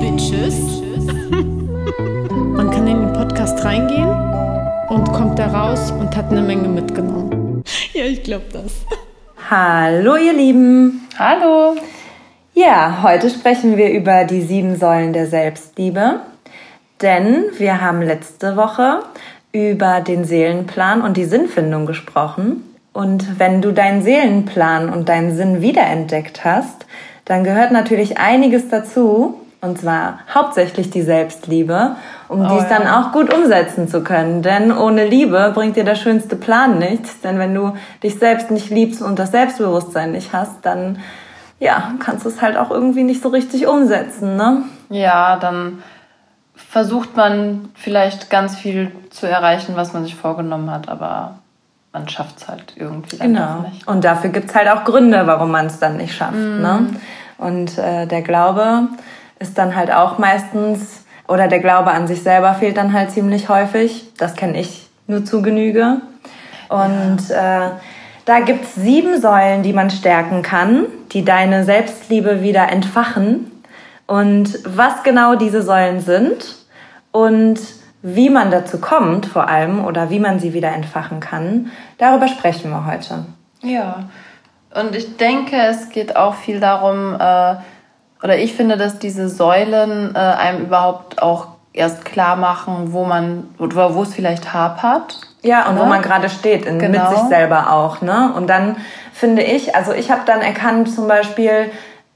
Bitches. Man kann in den Podcast reingehen und kommt da raus und hat eine Menge mitgenommen. Ja, ich glaube das. Hallo ihr Lieben. Hallo. Ja, heute sprechen wir über die sieben Säulen der Selbstliebe. Denn wir haben letzte Woche über den Seelenplan und die Sinnfindung gesprochen. Und wenn du deinen Seelenplan und deinen Sinn wiederentdeckt hast, dann gehört natürlich einiges dazu, und zwar hauptsächlich die Selbstliebe, um Oh, dies dann ja. auch gut umsetzen zu können. Denn ohne Liebe bringt dir der schönste Plan nichts. Denn wenn du dich selbst nicht liebst und das Selbstbewusstsein nicht hast, dann ja, kannst du es halt auch irgendwie nicht so richtig umsetzen, ne? Ja, dann versucht man vielleicht ganz viel zu erreichen, was man sich vorgenommen hat, aber man schafft es halt irgendwie dann Genau. nicht. Und dafür gibt's halt auch Gründe, warum man es dann nicht schafft. Ne? Und äh, der Glaube ist dann halt auch meistens, oder der Glaube an sich selber fehlt dann halt ziemlich häufig. Das kenne ich nur zu Genüge. Und äh, da gibt's sieben Säulen, die man stärken kann, die deine Selbstliebe wieder entfachen. Und was genau diese Säulen sind und wie man dazu kommt, vor allem, oder wie man sie wieder entfachen kann, darüber sprechen wir heute. Ja. Und ich denke, es geht auch viel darum, äh, oder ich finde, dass diese Säulen äh, einem überhaupt auch erst klar machen, wo man, oder wo es vielleicht hapert. Ja, und wo Ne? man gerade steht, in, mit Genau. sich selber auch. Ne? Und dann finde ich, also ich habe dann erkannt zum Beispiel,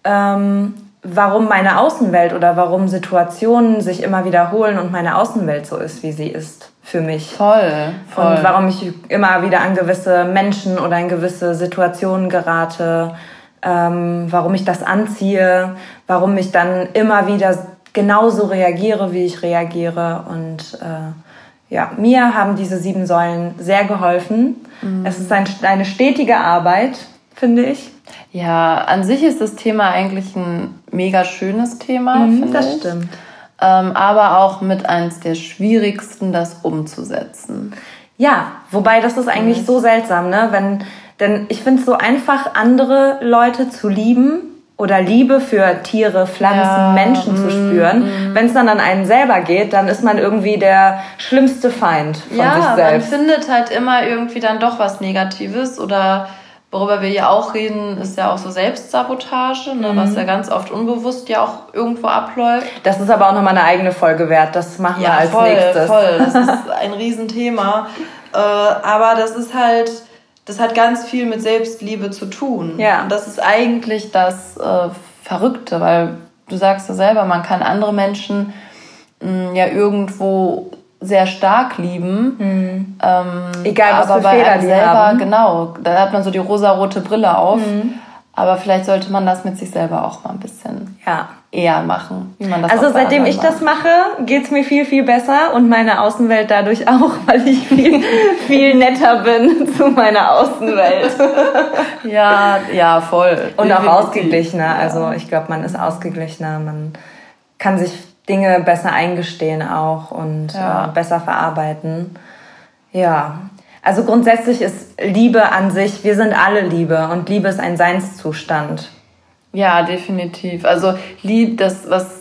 ähm, warum meine Außenwelt oder warum Situationen sich immer wiederholen und meine Außenwelt so ist, wie sie ist für mich. Voll, voll. Und warum ich immer wieder an gewisse Menschen oder in gewisse Situationen gerate, ähm, warum ich das anziehe, warum ich dann immer wieder genauso reagiere, wie ich reagiere. Und äh, ja, mir haben diese sieben Säulen sehr geholfen. Es ist ein, eine stetige Arbeit, finde ich. Ja, an sich ist das Thema eigentlich ein mega schönes Thema, Mhm, das ich. stimmt. Ähm, aber auch mit eins der schwierigsten, das umzusetzen. Ja, wobei das ist eigentlich so seltsam, ne? Wenn, denn ich finde es so einfach, andere Leute zu lieben oder Liebe für Tiere, Pflanzen, Ja, Menschen zu mm, spüren. Wenn es dann an einen selber geht, dann ist man irgendwie der schlimmste Feind von sich ja, man selbst. findet halt immer irgendwie dann doch was Negatives oder worüber wir ja auch reden, ist ja auch so Selbstsabotage, ne, was ja ganz oft unbewusst ja auch irgendwo abläuft. Das ist aber auch nochmal eine eigene Folge wert. Das machen wir als voll, nächstes. voll. Das ist ein Riesenthema. Äh, aber das ist halt, das hat ganz viel mit Selbstliebe zu tun. Ja. Und das ist eigentlich das äh, Verrückte, weil du sagst ja selber, man kann andere Menschen mh, ja irgendwo sehr stark lieben. Ähm, Mhm. Egal, was aber für bei Fehler selber, haben. genau, da hat man so die rosarote Brille auf. Mhm. Aber vielleicht sollte man das mit sich selber auch mal ein bisschen Ja. eher machen, wie man das Also seitdem ich das mache, geht's mir viel, viel besser und meine Außenwelt dadurch auch, weil ich viel, viel netter bin zu meiner Außenwelt. Ja, ja, voll. Und auch ausgeglichener. Also ich glaube, man ist ausgeglichener. Man kann sich Dinge besser eingestehen auch und Ja. äh, besser verarbeiten. Ja. Also grundsätzlich ist Liebe an sich, wir sind alle Liebe und Liebe ist ein Seinszustand. Ja, definitiv. Also lieb, das was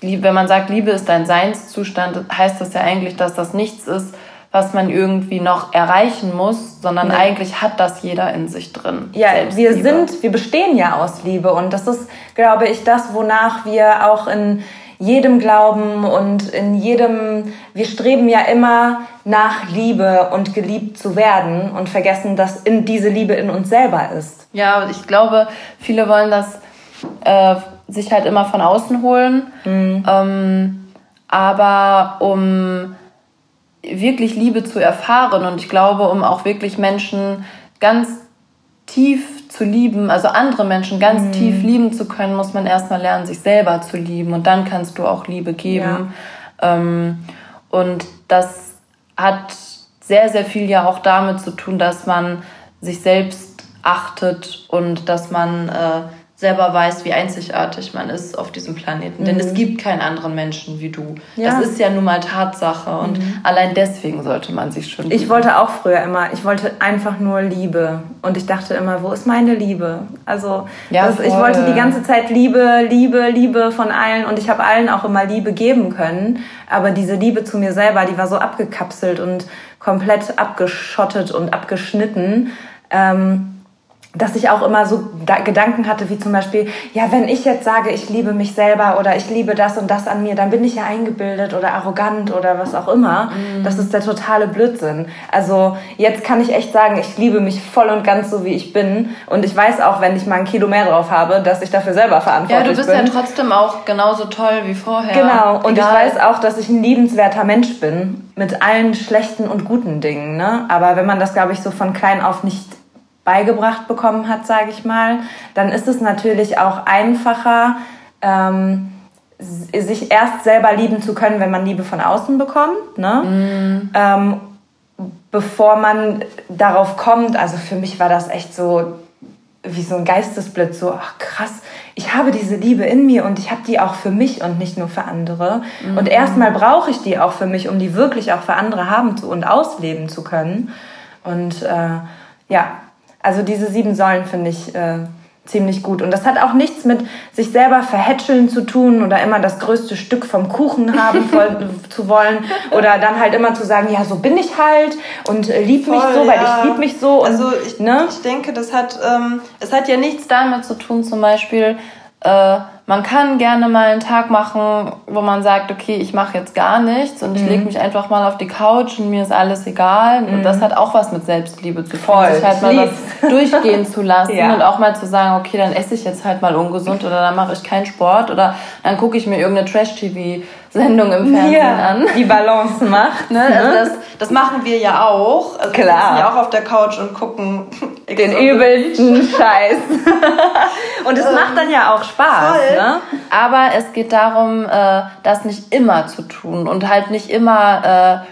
wenn man sagt, Liebe ist ein Seinszustand, heißt das ja eigentlich, dass das nichts ist, was man irgendwie noch erreichen muss, sondern Nee. eigentlich hat das jeder in sich drin. Ja, wir sind, wir bestehen ja aus Liebe und das ist, glaube ich, das, wonach wir auch in jedem glauben und in jedem, wir streben ja immer nach Liebe und geliebt zu werden und vergessen, dass in diese Liebe in uns selber ist. Ja, und ich glaube, viele wollen das äh, sich halt immer von außen holen. Ähm, aber um wirklich Liebe zu erfahren und ich glaube, um auch wirklich Menschen ganz tief zu lieben, also andere Menschen ganz tief lieben zu können, muss man erstmal lernen, sich selber zu lieben. Und dann kannst du auch Liebe geben. Ähm, und das hat sehr, sehr viel ja auch damit zu tun, dass man sich selbst achtet und dass man äh, selber weiß, wie einzigartig man ist auf diesem Planeten. Mhm. Denn es mhm. gibt keinen anderen Menschen wie du. Ja. Das ist ja nun mal Tatsache und mhm. allein deswegen sollte man sich schon. Lieben. Ich wollte auch früher immer, ich wollte einfach nur Liebe und ich dachte immer, wo ist meine Liebe? Also ja, das, ich wollte die ganze Zeit Liebe, Liebe, Liebe von allen und ich habe allen auch immer Liebe geben können, aber diese Liebe zu mir selber, die war so abgekapselt und komplett abgeschottet und abgeschnitten. Ähm, dass ich auch immer so Gedanken hatte, wie zum Beispiel, ja, wenn ich jetzt sage, ich liebe mich selber oder ich liebe das und das an mir, dann bin ich ja eingebildet oder arrogant oder was auch immer. Mm. Das ist der totale Blödsinn. Also jetzt kann ich echt sagen, ich liebe mich voll und ganz so, wie ich bin. Und ich weiß auch, wenn ich mal ein Kilo mehr drauf habe, dass ich dafür selber verantwortlich bin. Ja, du bist bin. ja trotzdem auch genauso toll wie vorher. Genau. Und Egal. ich weiß auch, dass ich ein liebenswerter Mensch bin. Mit allen schlechten und guten Dingen. Ne? Aber wenn man das, glaube ich, so von klein auf nicht beigebracht bekommen hat, sage ich mal, dann ist es natürlich auch einfacher, ähm, sich erst selber lieben zu können, wenn man Liebe von außen bekommt, ne? Mm. Ähm, bevor man darauf kommt. Also für mich war das echt so wie so ein Geistesblitz, so ach krass, ich habe diese Liebe in mir und ich habe die auch für mich und nicht nur für andere. Mm. Und erstmal brauche ich die auch für mich, um die wirklich auch für andere haben zu und ausleben zu können. Und äh, ja, also diese sieben Säulen finde ich äh, ziemlich gut. Und das hat auch nichts mit sich selber verhätscheln zu tun oder immer das größte Stück vom Kuchen haben zu wollen oder dann halt immer zu sagen, ja, so bin ich halt und äh, lieb Voll, mich so, weil ich lieb mich so. Und, also ich, ne? ich denke, das hat, ähm, es hat ja nichts damit zu tun, zum Beispiel, äh, man kann gerne mal einen Tag machen, wo man sagt, okay, ich mache jetzt gar nichts und ich mhm. lege mich einfach mal auf die Couch und mir ist alles egal. Mhm. Und das hat auch was mit Selbstliebe zu tun, sich halt mal was durchgehen zu lassen ja. und auch mal zu sagen, okay, dann esse ich jetzt halt mal ungesund oder dann mache ich keinen Sport oder dann gucke ich mir irgendeine Trash-TV Sendung im Fernsehen ja, an. Die Balance macht. ne? Also das, das machen wir ja auch. Also Klar. Wir sitzen ja auch auf der Couch und gucken den übelsten Scheiß. und es ähm, macht dann ja auch Spaß. Voll. Ne? Aber es geht darum, äh, das nicht immer zu tun und halt nicht immer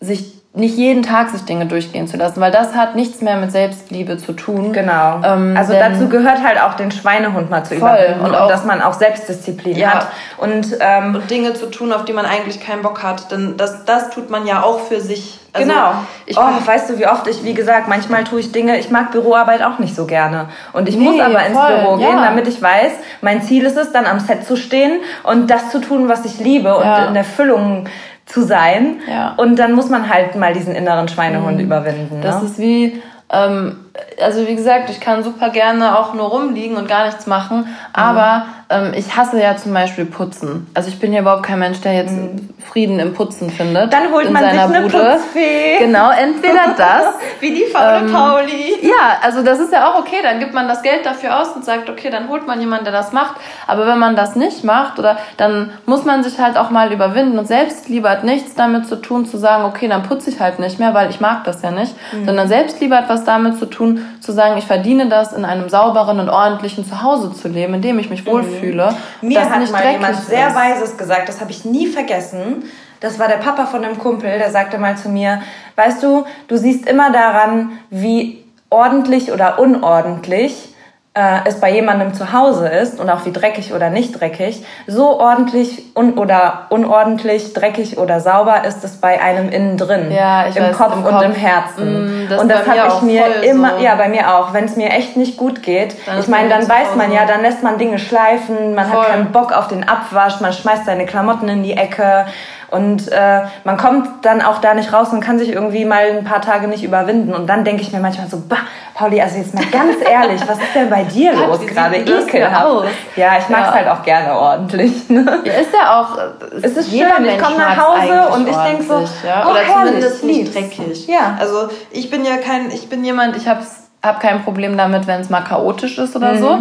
äh, sich nicht jeden Tag sich Dinge durchgehen zu lassen, weil das hat nichts mehr mit Selbstliebe zu tun. Genau. Ähm, also dazu gehört halt auch den Schweinehund mal zu voll. überwinden und, auch, und dass man auch Selbstdisziplin ja. hat und, ähm, und Dinge zu tun, auf die man eigentlich keinen Bock hat, denn das das tut man ja auch für sich. Also genau. Ich, oh, weißt du, wie oft ich, wie gesagt, manchmal tue ich Dinge, ich mag Büroarbeit auch nicht so gerne. Und ich nee, muss aber ins voll, Büro gehen, ja. damit ich weiß, mein Ziel ist es, dann am Set zu stehen und das zu tun, was ich liebe und ja. in Erfüllung zu sein. Ja. Und dann muss man halt mal diesen inneren Schweinehund mhm. überwinden. Das ne? ist wie, ähm, also wie gesagt, ich kann super gerne auch nur rumliegen und gar nichts machen, mhm. aber ähm, ich hasse ja zum Beispiel Putzen. Also ich bin ja überhaupt kein Mensch, der jetzt mhm. Frieden im Putzen findet. Dann holt man sich eine Bude. Putzfee. Genau, entweder das. Wie die faule ähm, Pauli. Ja, also das ist ja auch okay. Dann gibt man das Geld dafür aus und sagt, okay, dann holt man jemanden, der das macht. Aber wenn man das nicht macht, oder dann muss man sich halt auch mal überwinden. Und Selbstliebe hat nichts damit zu tun, zu sagen, okay, dann putze ich halt nicht mehr, weil ich mag das ja nicht. Mhm. Sondern Selbstliebe hat was damit zu tun, zu sagen, ich verdiene das, in einem sauberen und ordentlichen Zuhause zu leben, in dem ich mich wohlfühle. Mhm fühle. Mir hat mal jemand sehr ist. Weises gesagt, das habe ich nie vergessen. Das war der Papa von einem Kumpel, der sagte mal zu mir, weißt du, du siehst immer daran, wie ordentlich oder unordentlich äh, es bei jemandem zu Hause ist und auch wie dreckig oder nicht dreckig, so ordentlich un oder unordentlich, dreckig oder sauber ist es bei einem innen drin, ja, im, weiß, Kopf im, und im Herzen. Mm, das und das habe ich mir immer, so. ja, bei mir auch, wenn es mir echt nicht gut geht. Dann ich meine, dann weiß man ja, dann lässt man Dinge schleifen, man voll. hat keinen Bock auf den Abwasch, man schmeißt seine Klamotten in die Ecke und äh, man kommt dann auch da nicht raus und kann sich irgendwie mal ein paar Tage nicht überwinden. Und dann denke ich mir manchmal so, bah, Pauli, also jetzt mal ganz ehrlich, was ist denn bei dir los gerade? Ekelhaft. Ja, ich mag es ja. halt auch gerne ordentlich. Ne? Ja, ist ja auch. Es ist schön, Mensch ich komme nach Hause und ich denke so, ja? oh, oder herrlich, zumindest nicht dreckig. Ja. Also ich bin ja kein, ich bin jemand, ich habe hab kein Problem damit, wenn es mal chaotisch ist oder mhm. so.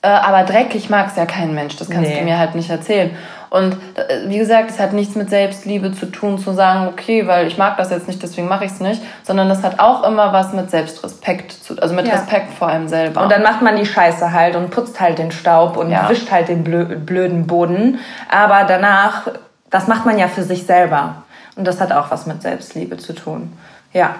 Äh, aber dreckig mag es ja kein Mensch, das kannst nee. du mir halt nicht erzählen. Und äh, wie gesagt, es hat nichts mit Selbstliebe zu tun, zu sagen, okay, weil ich mag das jetzt nicht, deswegen mache ich es nicht, sondern das hat auch immer was mit Selbstrespekt zu, also mit ja. Respekt vor einem selber. Und dann macht man die Scheiße halt und putzt halt den Staub und ja. wischt halt den blöden Boden. Aber danach, das macht man ja für sich selber. Und das hat auch was mit Selbstliebe zu tun. Ja.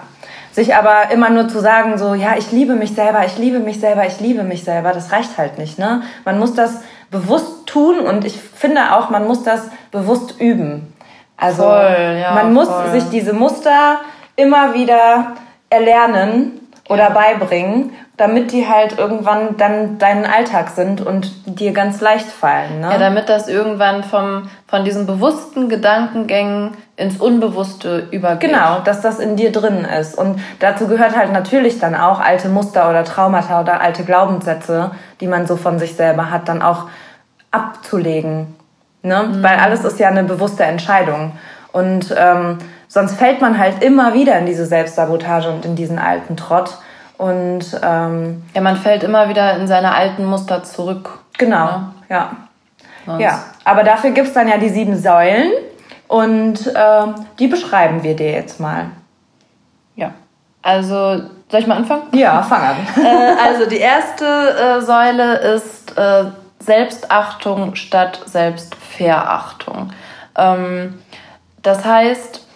Sich aber immer nur zu sagen, so, ja, ich liebe mich selber, ich liebe mich selber, ich liebe mich selber, das reicht halt nicht. Ne? Man muss das bewusst tun und ich finde auch, man muss das bewusst üben. Also voll, ja, man muss voll. sich diese Muster immer wieder erlernen oder beibringen, damit die halt irgendwann dann deinen Alltag sind und dir ganz leicht fallen. Ne? Ja, damit das irgendwann vom, von diesen bewussten Gedankengängen ins Unbewusste übergeht. Genau, dass das in dir drin ist. Und dazu gehört halt natürlich dann auch alte Muster oder Traumata oder alte Glaubenssätze, die man so von sich selber hat, dann auch abzulegen. Ne? Mhm. Weil alles ist ja eine bewusste Entscheidung. Und ähm, sonst fällt man halt immer wieder in diese Selbstsabotage und in diesen alten Trott. Und ähm, ja, man fällt immer wieder in seine alten Muster zurück. Genau, ne? ja. Sonst. Ja, aber dafür gibt es dann ja die sieben Säulen und äh, die beschreiben wir dir jetzt mal. Ja, also soll ich mal anfangen? Ja, fang an. äh, also die erste äh, Säule ist äh, Selbstachtung statt Selbstverachtung. Ähm, das heißt,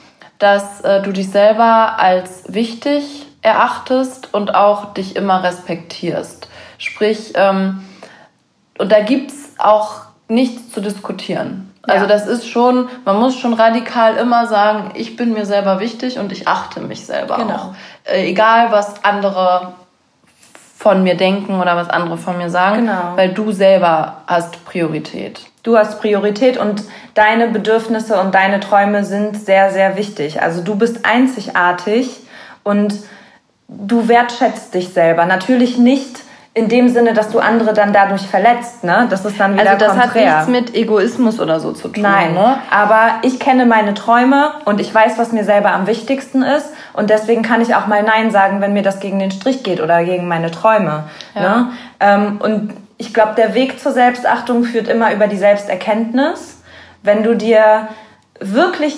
dass äh, du dich selber als wichtig erachtest und auch dich immer respektierst. Sprich, ähm, und da gibt es auch nichts zu diskutieren. Also ja. das ist schon, man muss schon radikal immer sagen, ich bin mir selber wichtig und ich achte mich selber genau. auch. Äh, egal, was andere von mir denken oder was andere von mir sagen, genau. weil du selber hast Priorität. Du hast Priorität und deine Bedürfnisse und deine Träume sind sehr, sehr wichtig. Also du bist einzigartig und du wertschätzt dich selber. Natürlich nicht in dem Sinne, dass du andere dann dadurch verletzt, ne? Das ist dann wieder Also das konträr. hat nichts mit Egoismus oder so zu tun. Nein, ne? aber ich kenne meine Träume und ich weiß, was mir selber am wichtigsten ist und deswegen kann ich auch mal Nein sagen, wenn mir das gegen den Strich geht oder gegen meine Träume. Ja. Ne? Ähm, und ich glaube, der Weg zur Selbstachtung führt immer über die Selbsterkenntnis. Wenn du dir wirklich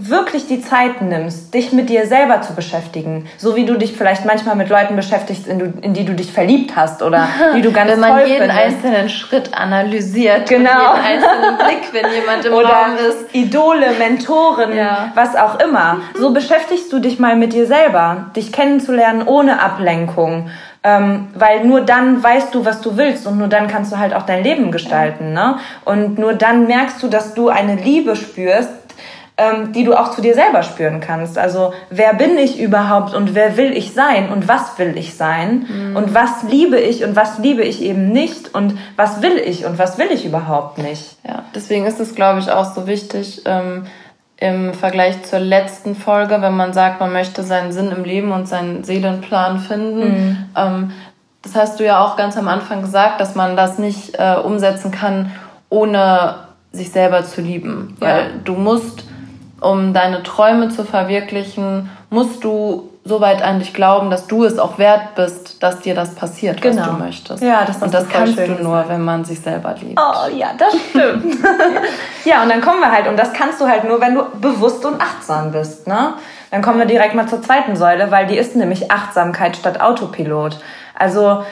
wirklich die Zeit nimmst, dich mit dir selber zu beschäftigen, so wie du dich vielleicht manchmal mit Leuten beschäftigst, in, du, in die du dich verliebt hast oder die du ganz wenn man jeden findest. einzelnen Schritt analysiert, genau. jeden einzelnen Blick, wenn jemand im oder Raum ist, Idole, Mentoren, ja. was auch immer. So beschäftigst du dich mal mit dir selber, dich kennenzulernen ohne Ablenkung. Ähm, weil nur dann weißt du, was du willst und nur dann kannst du halt auch dein Leben gestalten. Ne? Und nur dann merkst du, dass du eine Liebe spürst, ähm, die du auch zu dir selber spüren kannst. Also wer bin ich überhaupt und wer will ich sein und was will ich sein mhm. und was liebe ich und was liebe ich eben nicht und was will ich und was will ich überhaupt nicht. Ja, deswegen ist es, glaube ich, auch so wichtig, ähm, im Vergleich zur letzten Folge, wenn man sagt, man möchte seinen Sinn im Leben und seinen Seelenplan finden. Mhm. Ähm, das hast du ja auch ganz am Anfang gesagt, dass man das nicht äh, umsetzen kann, ohne sich selber zu lieben. Ja. Weil du musst um deine Träume zu verwirklichen, musst du so weit an dich glauben, dass du es auch wert bist, dass dir das passiert, genau. was du möchtest. Ja, das und das kannst du nur, wenn man sich selber liebt. Oh ja, das stimmt. ja, und dann kommen wir halt, und das kannst du halt nur, wenn du bewusst und achtsam bist. Ne? Dann kommen wir direkt mal zur zweiten Säule, weil die ist nämlich Achtsamkeit statt Autopilot. Also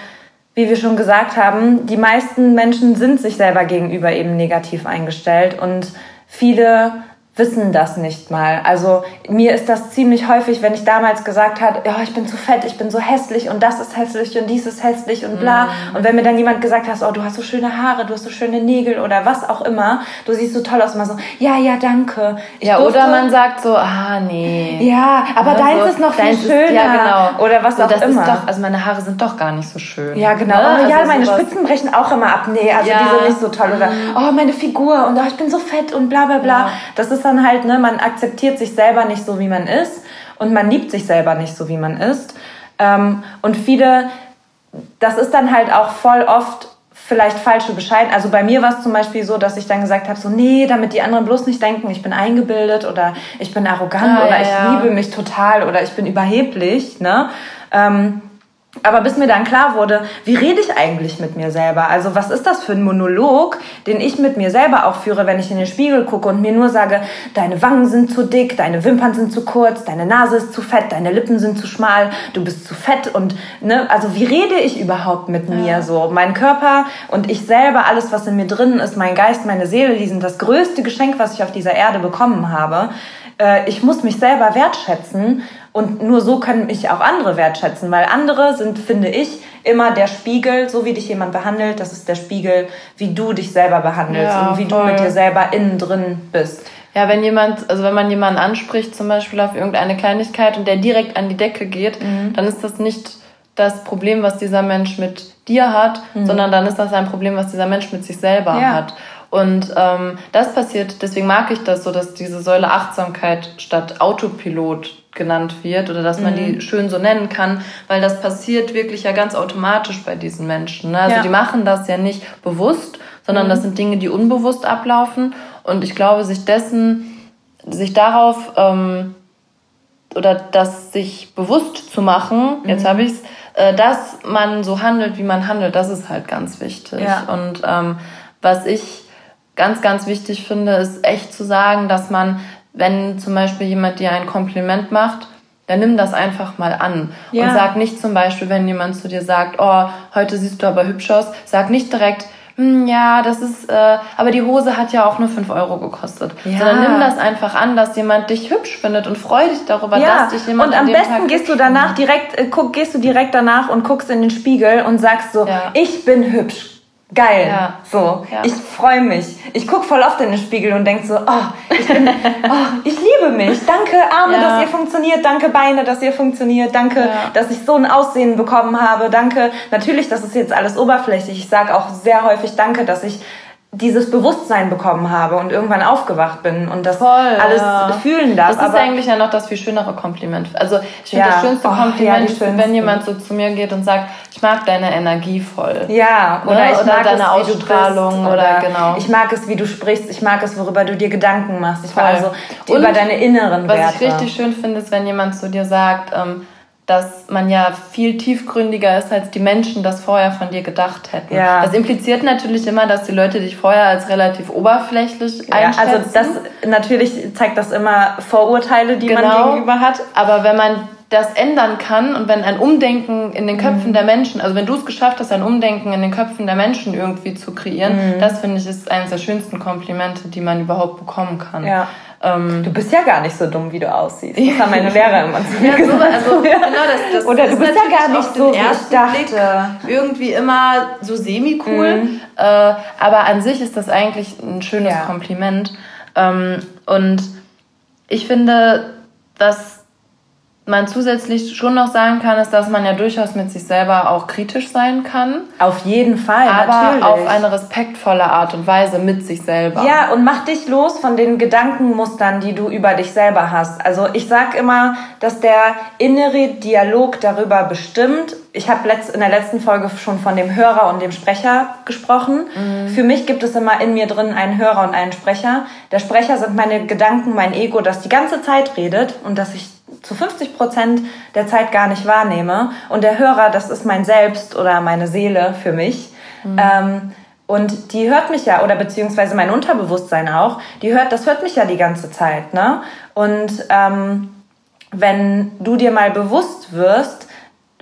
wie wir schon gesagt haben, die meisten Menschen sind sich selber gegenüber eben negativ eingestellt und viele wissen das nicht mal. Also mir ist das ziemlich häufig, wenn ich damals gesagt habe, ja, ich bin zu fett, ich bin so hässlich und das ist hässlich und dies ist hässlich und bla. Mhm. Und wenn mir dann jemand gesagt hat, oh, du hast so schöne Haare, du hast so schöne Nägel oder was auch immer, du siehst so toll aus, immer so, ja, ja, danke. Ich ja, durfte, oder man sagt so, ah, nee. Ja, aber oder deins so, ist noch viel schöner. Ist, ja, genau. Oder was so, auch das immer. Ist doch, also meine Haare sind doch gar nicht so schön. Ja, genau. Ne? Oh, ja, also meine sowas. Spitzen brechen auch immer ab. Nee, also ja. die sind nicht so toll. Oder, mhm. oh, meine Figur und oh, ich bin so fett und bla, bla, bla. Ja. Das ist dann halt, ne, man akzeptiert sich selber nicht so, wie man ist und man liebt sich selber nicht so, wie man ist. Ähm, und viele, das ist dann halt auch voll oft vielleicht falsche Bescheid. Also bei mir war es zum Beispiel so, dass ich dann gesagt habe, so nee, damit die anderen bloß nicht denken, ich bin eingebildet oder ich bin arrogant ah, oder ja, ich ja. liebe mich total oder ich bin überheblich. Ne? Ähm, aber bis mir dann klar wurde, wie rede ich eigentlich mit mir selber? Also was ist das für ein Monolog, den ich mit mir selber auch führe, wenn ich in den Spiegel gucke und mir nur sage, deine Wangen sind zu dick, deine Wimpern sind zu kurz, deine Nase ist zu fett, deine Lippen sind zu schmal, du bist zu fett und ne, also wie rede ich überhaupt mit mir ja. so? Mein Körper und ich selber, alles was in mir drin ist, mein Geist, meine Seele, die sind das größte Geschenk, was ich auf dieser Erde bekommen habe äh, ich muss mich selber wertschätzen und nur so können mich auch andere wertschätzen, weil andere sind, finde ich, immer der Spiegel, so wie dich jemand behandelt, das ist der Spiegel, wie du dich selber behandelst ja, und wie voll. du mit dir selber innen drin bist. Ja, wenn jemand, also wenn man jemanden anspricht, zum Beispiel auf irgendeine Kleinigkeit und der direkt an die Decke geht, mhm. dann ist das nicht das Problem, was dieser Mensch mit dir hat, mhm. sondern dann ist das ein Problem, was dieser Mensch mit sich selber ja. hat. Und ähm, das passiert, deswegen mag ich das so, dass diese Säule Achtsamkeit statt Autopilot genannt wird oder dass man mhm. die schön so nennen kann, weil das passiert wirklich ja ganz automatisch bei diesen Menschen. Ne? Also ja. die machen das ja nicht bewusst, sondern mhm. das sind Dinge, die unbewusst ablaufen. Und ich glaube, sich dessen, sich darauf ähm, oder das sich bewusst zu machen, mhm. jetzt habe ich es, äh, dass man so handelt, wie man handelt, das ist halt ganz wichtig. Ja. Und ähm, was ich ganz, ganz wichtig finde, ist echt zu sagen, dass man wenn zum Beispiel jemand dir ein Kompliment macht, dann nimm das einfach mal an. Ja. Und sag nicht zum Beispiel, wenn jemand zu dir sagt, oh, heute siehst du aber hübsch aus, sag nicht direkt, hm, ja, das ist, äh, aber die Hose hat ja auch nur fünf Euro gekostet. Ja. Sondern nimm das einfach an, dass jemand dich hübsch findet und freu dich darüber, ja. dass dich jemand Und am besten Tag gehst du danach direkt, äh, guck, gehst du direkt danach und guckst in den Spiegel und sagst so, ja. ich bin hübsch geil. Ja. So, ja. ich freue mich. Ich gucke voll oft in den Spiegel und denke so, oh ich, bin, oh, ich liebe mich. Danke Arme, ja. dass ihr funktioniert. Danke Beine, dass ihr funktioniert. Danke, dass ich so ein Aussehen bekommen habe. Danke. Natürlich, das ist jetzt alles oberflächlich. Ich sage auch sehr häufig Danke, dass ich dieses Bewusstsein bekommen habe und irgendwann aufgewacht bin und das Voll, alles ja. fühlen darf. Das ist eigentlich ja noch das viel schönere Kompliment. Also ich finde ja. das schönste Kompliment, oh, ja, wenn jemand so zu mir geht und sagt, ich mag deine Energie voll. Ja, oder ne? ich oder mag deine es, Ausstrahlung bist, oder, oder, genau. Ich mag es, wie du sprichst. Ich mag es, worüber du dir Gedanken machst. Ich war also über deine inneren Werte. Was ich richtig schön finde, ist, wenn jemand zu dir sagt. Ähm, dass man ja viel tiefgründiger ist, als die Menschen das vorher von dir gedacht hätten. Ja. Das impliziert natürlich immer, dass die Leute dich vorher als relativ oberflächlich einschätzen. Ja, also das natürlich zeigt das immer Vorurteile, die genau. man gegenüber hat. Aber wenn man das ändern kann und wenn ein Umdenken in den Köpfen mhm. der Menschen, also wenn du es geschafft hast, ein Umdenken in den Köpfen der Menschen irgendwie zu kreieren, mhm. das finde ich ist eines der schönsten Komplimente, die man überhaupt bekommen kann. Ja. Ähm, du bist ja gar nicht so dumm, wie du aussiehst. Das haben meine Lehrer immer zu mir ja, gesagt. Also, genau, das, das Oder du bist ja gar nicht so, wie ich dachte. irgendwie immer so semi-cool. Mhm. Äh, aber an sich ist das eigentlich ein schönes ja. Kompliment. Ähm, und ich finde, dass man zusätzlich schon noch sagen kann, ist, dass man ja durchaus mit sich selber auch kritisch sein kann. Auf jeden Fall, aber natürlich. auf eine respektvolle Art und Weise mit sich selber. Ja, und mach dich los von den Gedankenmustern, die du über dich selber hast. Also ich sag immer, dass der innere Dialog darüber bestimmt. Ich habe in der letzten Folge schon von dem Hörer und dem Sprecher gesprochen. Mhm. Für mich gibt es immer in mir drin einen Hörer und einen Sprecher. Der Sprecher sind meine Gedanken, mein Ego, das die ganze Zeit redet und dass ich zu 50 Prozent der Zeit gar nicht wahrnehme. Und der Hörer, das ist mein Selbst oder meine Seele für mich. Mhm. Ähm, und die hört mich ja, oder beziehungsweise mein Unterbewusstsein auch, die hört, das hört mich ja die ganze Zeit. Ne? Und ähm, wenn du dir mal bewusst wirst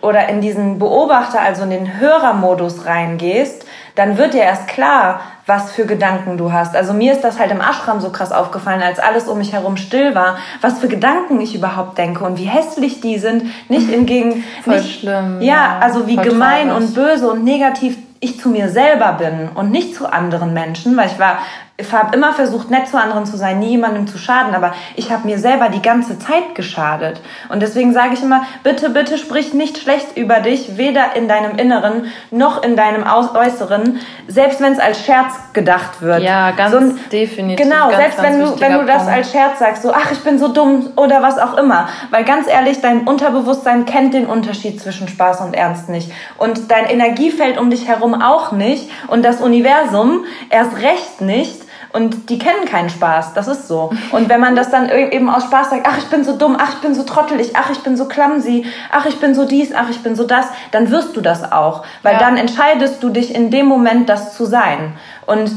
oder in diesen Beobachter, also in den Hörermodus reingehst, dann wird dir erst klar, was für Gedanken du hast. Also mir ist das halt im Ashram so krass aufgefallen, als alles um mich herum still war, was für Gedanken ich überhaupt denke und wie hässlich die sind, nicht hingegen Voll nicht, schlimm. Ja, ja, also wie gemein traurig. und böse und negativ ich zu mir selber bin und nicht zu anderen Menschen, weil ich war ich habe immer versucht, nett zu anderen zu sein, nie jemandem zu schaden, aber ich habe mir selber die ganze Zeit geschadet. Und deswegen sage ich immer, bitte, bitte sprich nicht schlecht über dich, weder in deinem Inneren noch in deinem Äußeren, selbst wenn es als Scherz gedacht wird. Ja, ganz so ein, definitiv. Genau, ganz, selbst wenn du, wenn du das als Scherz sagst, so, ach, ich bin so dumm oder was auch immer. Weil ganz ehrlich, dein Unterbewusstsein kennt den Unterschied zwischen Spaß und Ernst nicht. Und dein Energiefeld um dich herum auch nicht. Und das Universum erst recht nicht. Und die kennen keinen Spaß, das ist so. Und wenn man das dann eben aus Spaß sagt, ach, ich bin so dumm, ach, ich bin so trottelig, ach, ich bin so clumsy, ach, ich bin so dies, ach, ich bin so das, dann wirst du das auch. Weil ja. dann entscheidest du dich in dem Moment, das zu sein. Und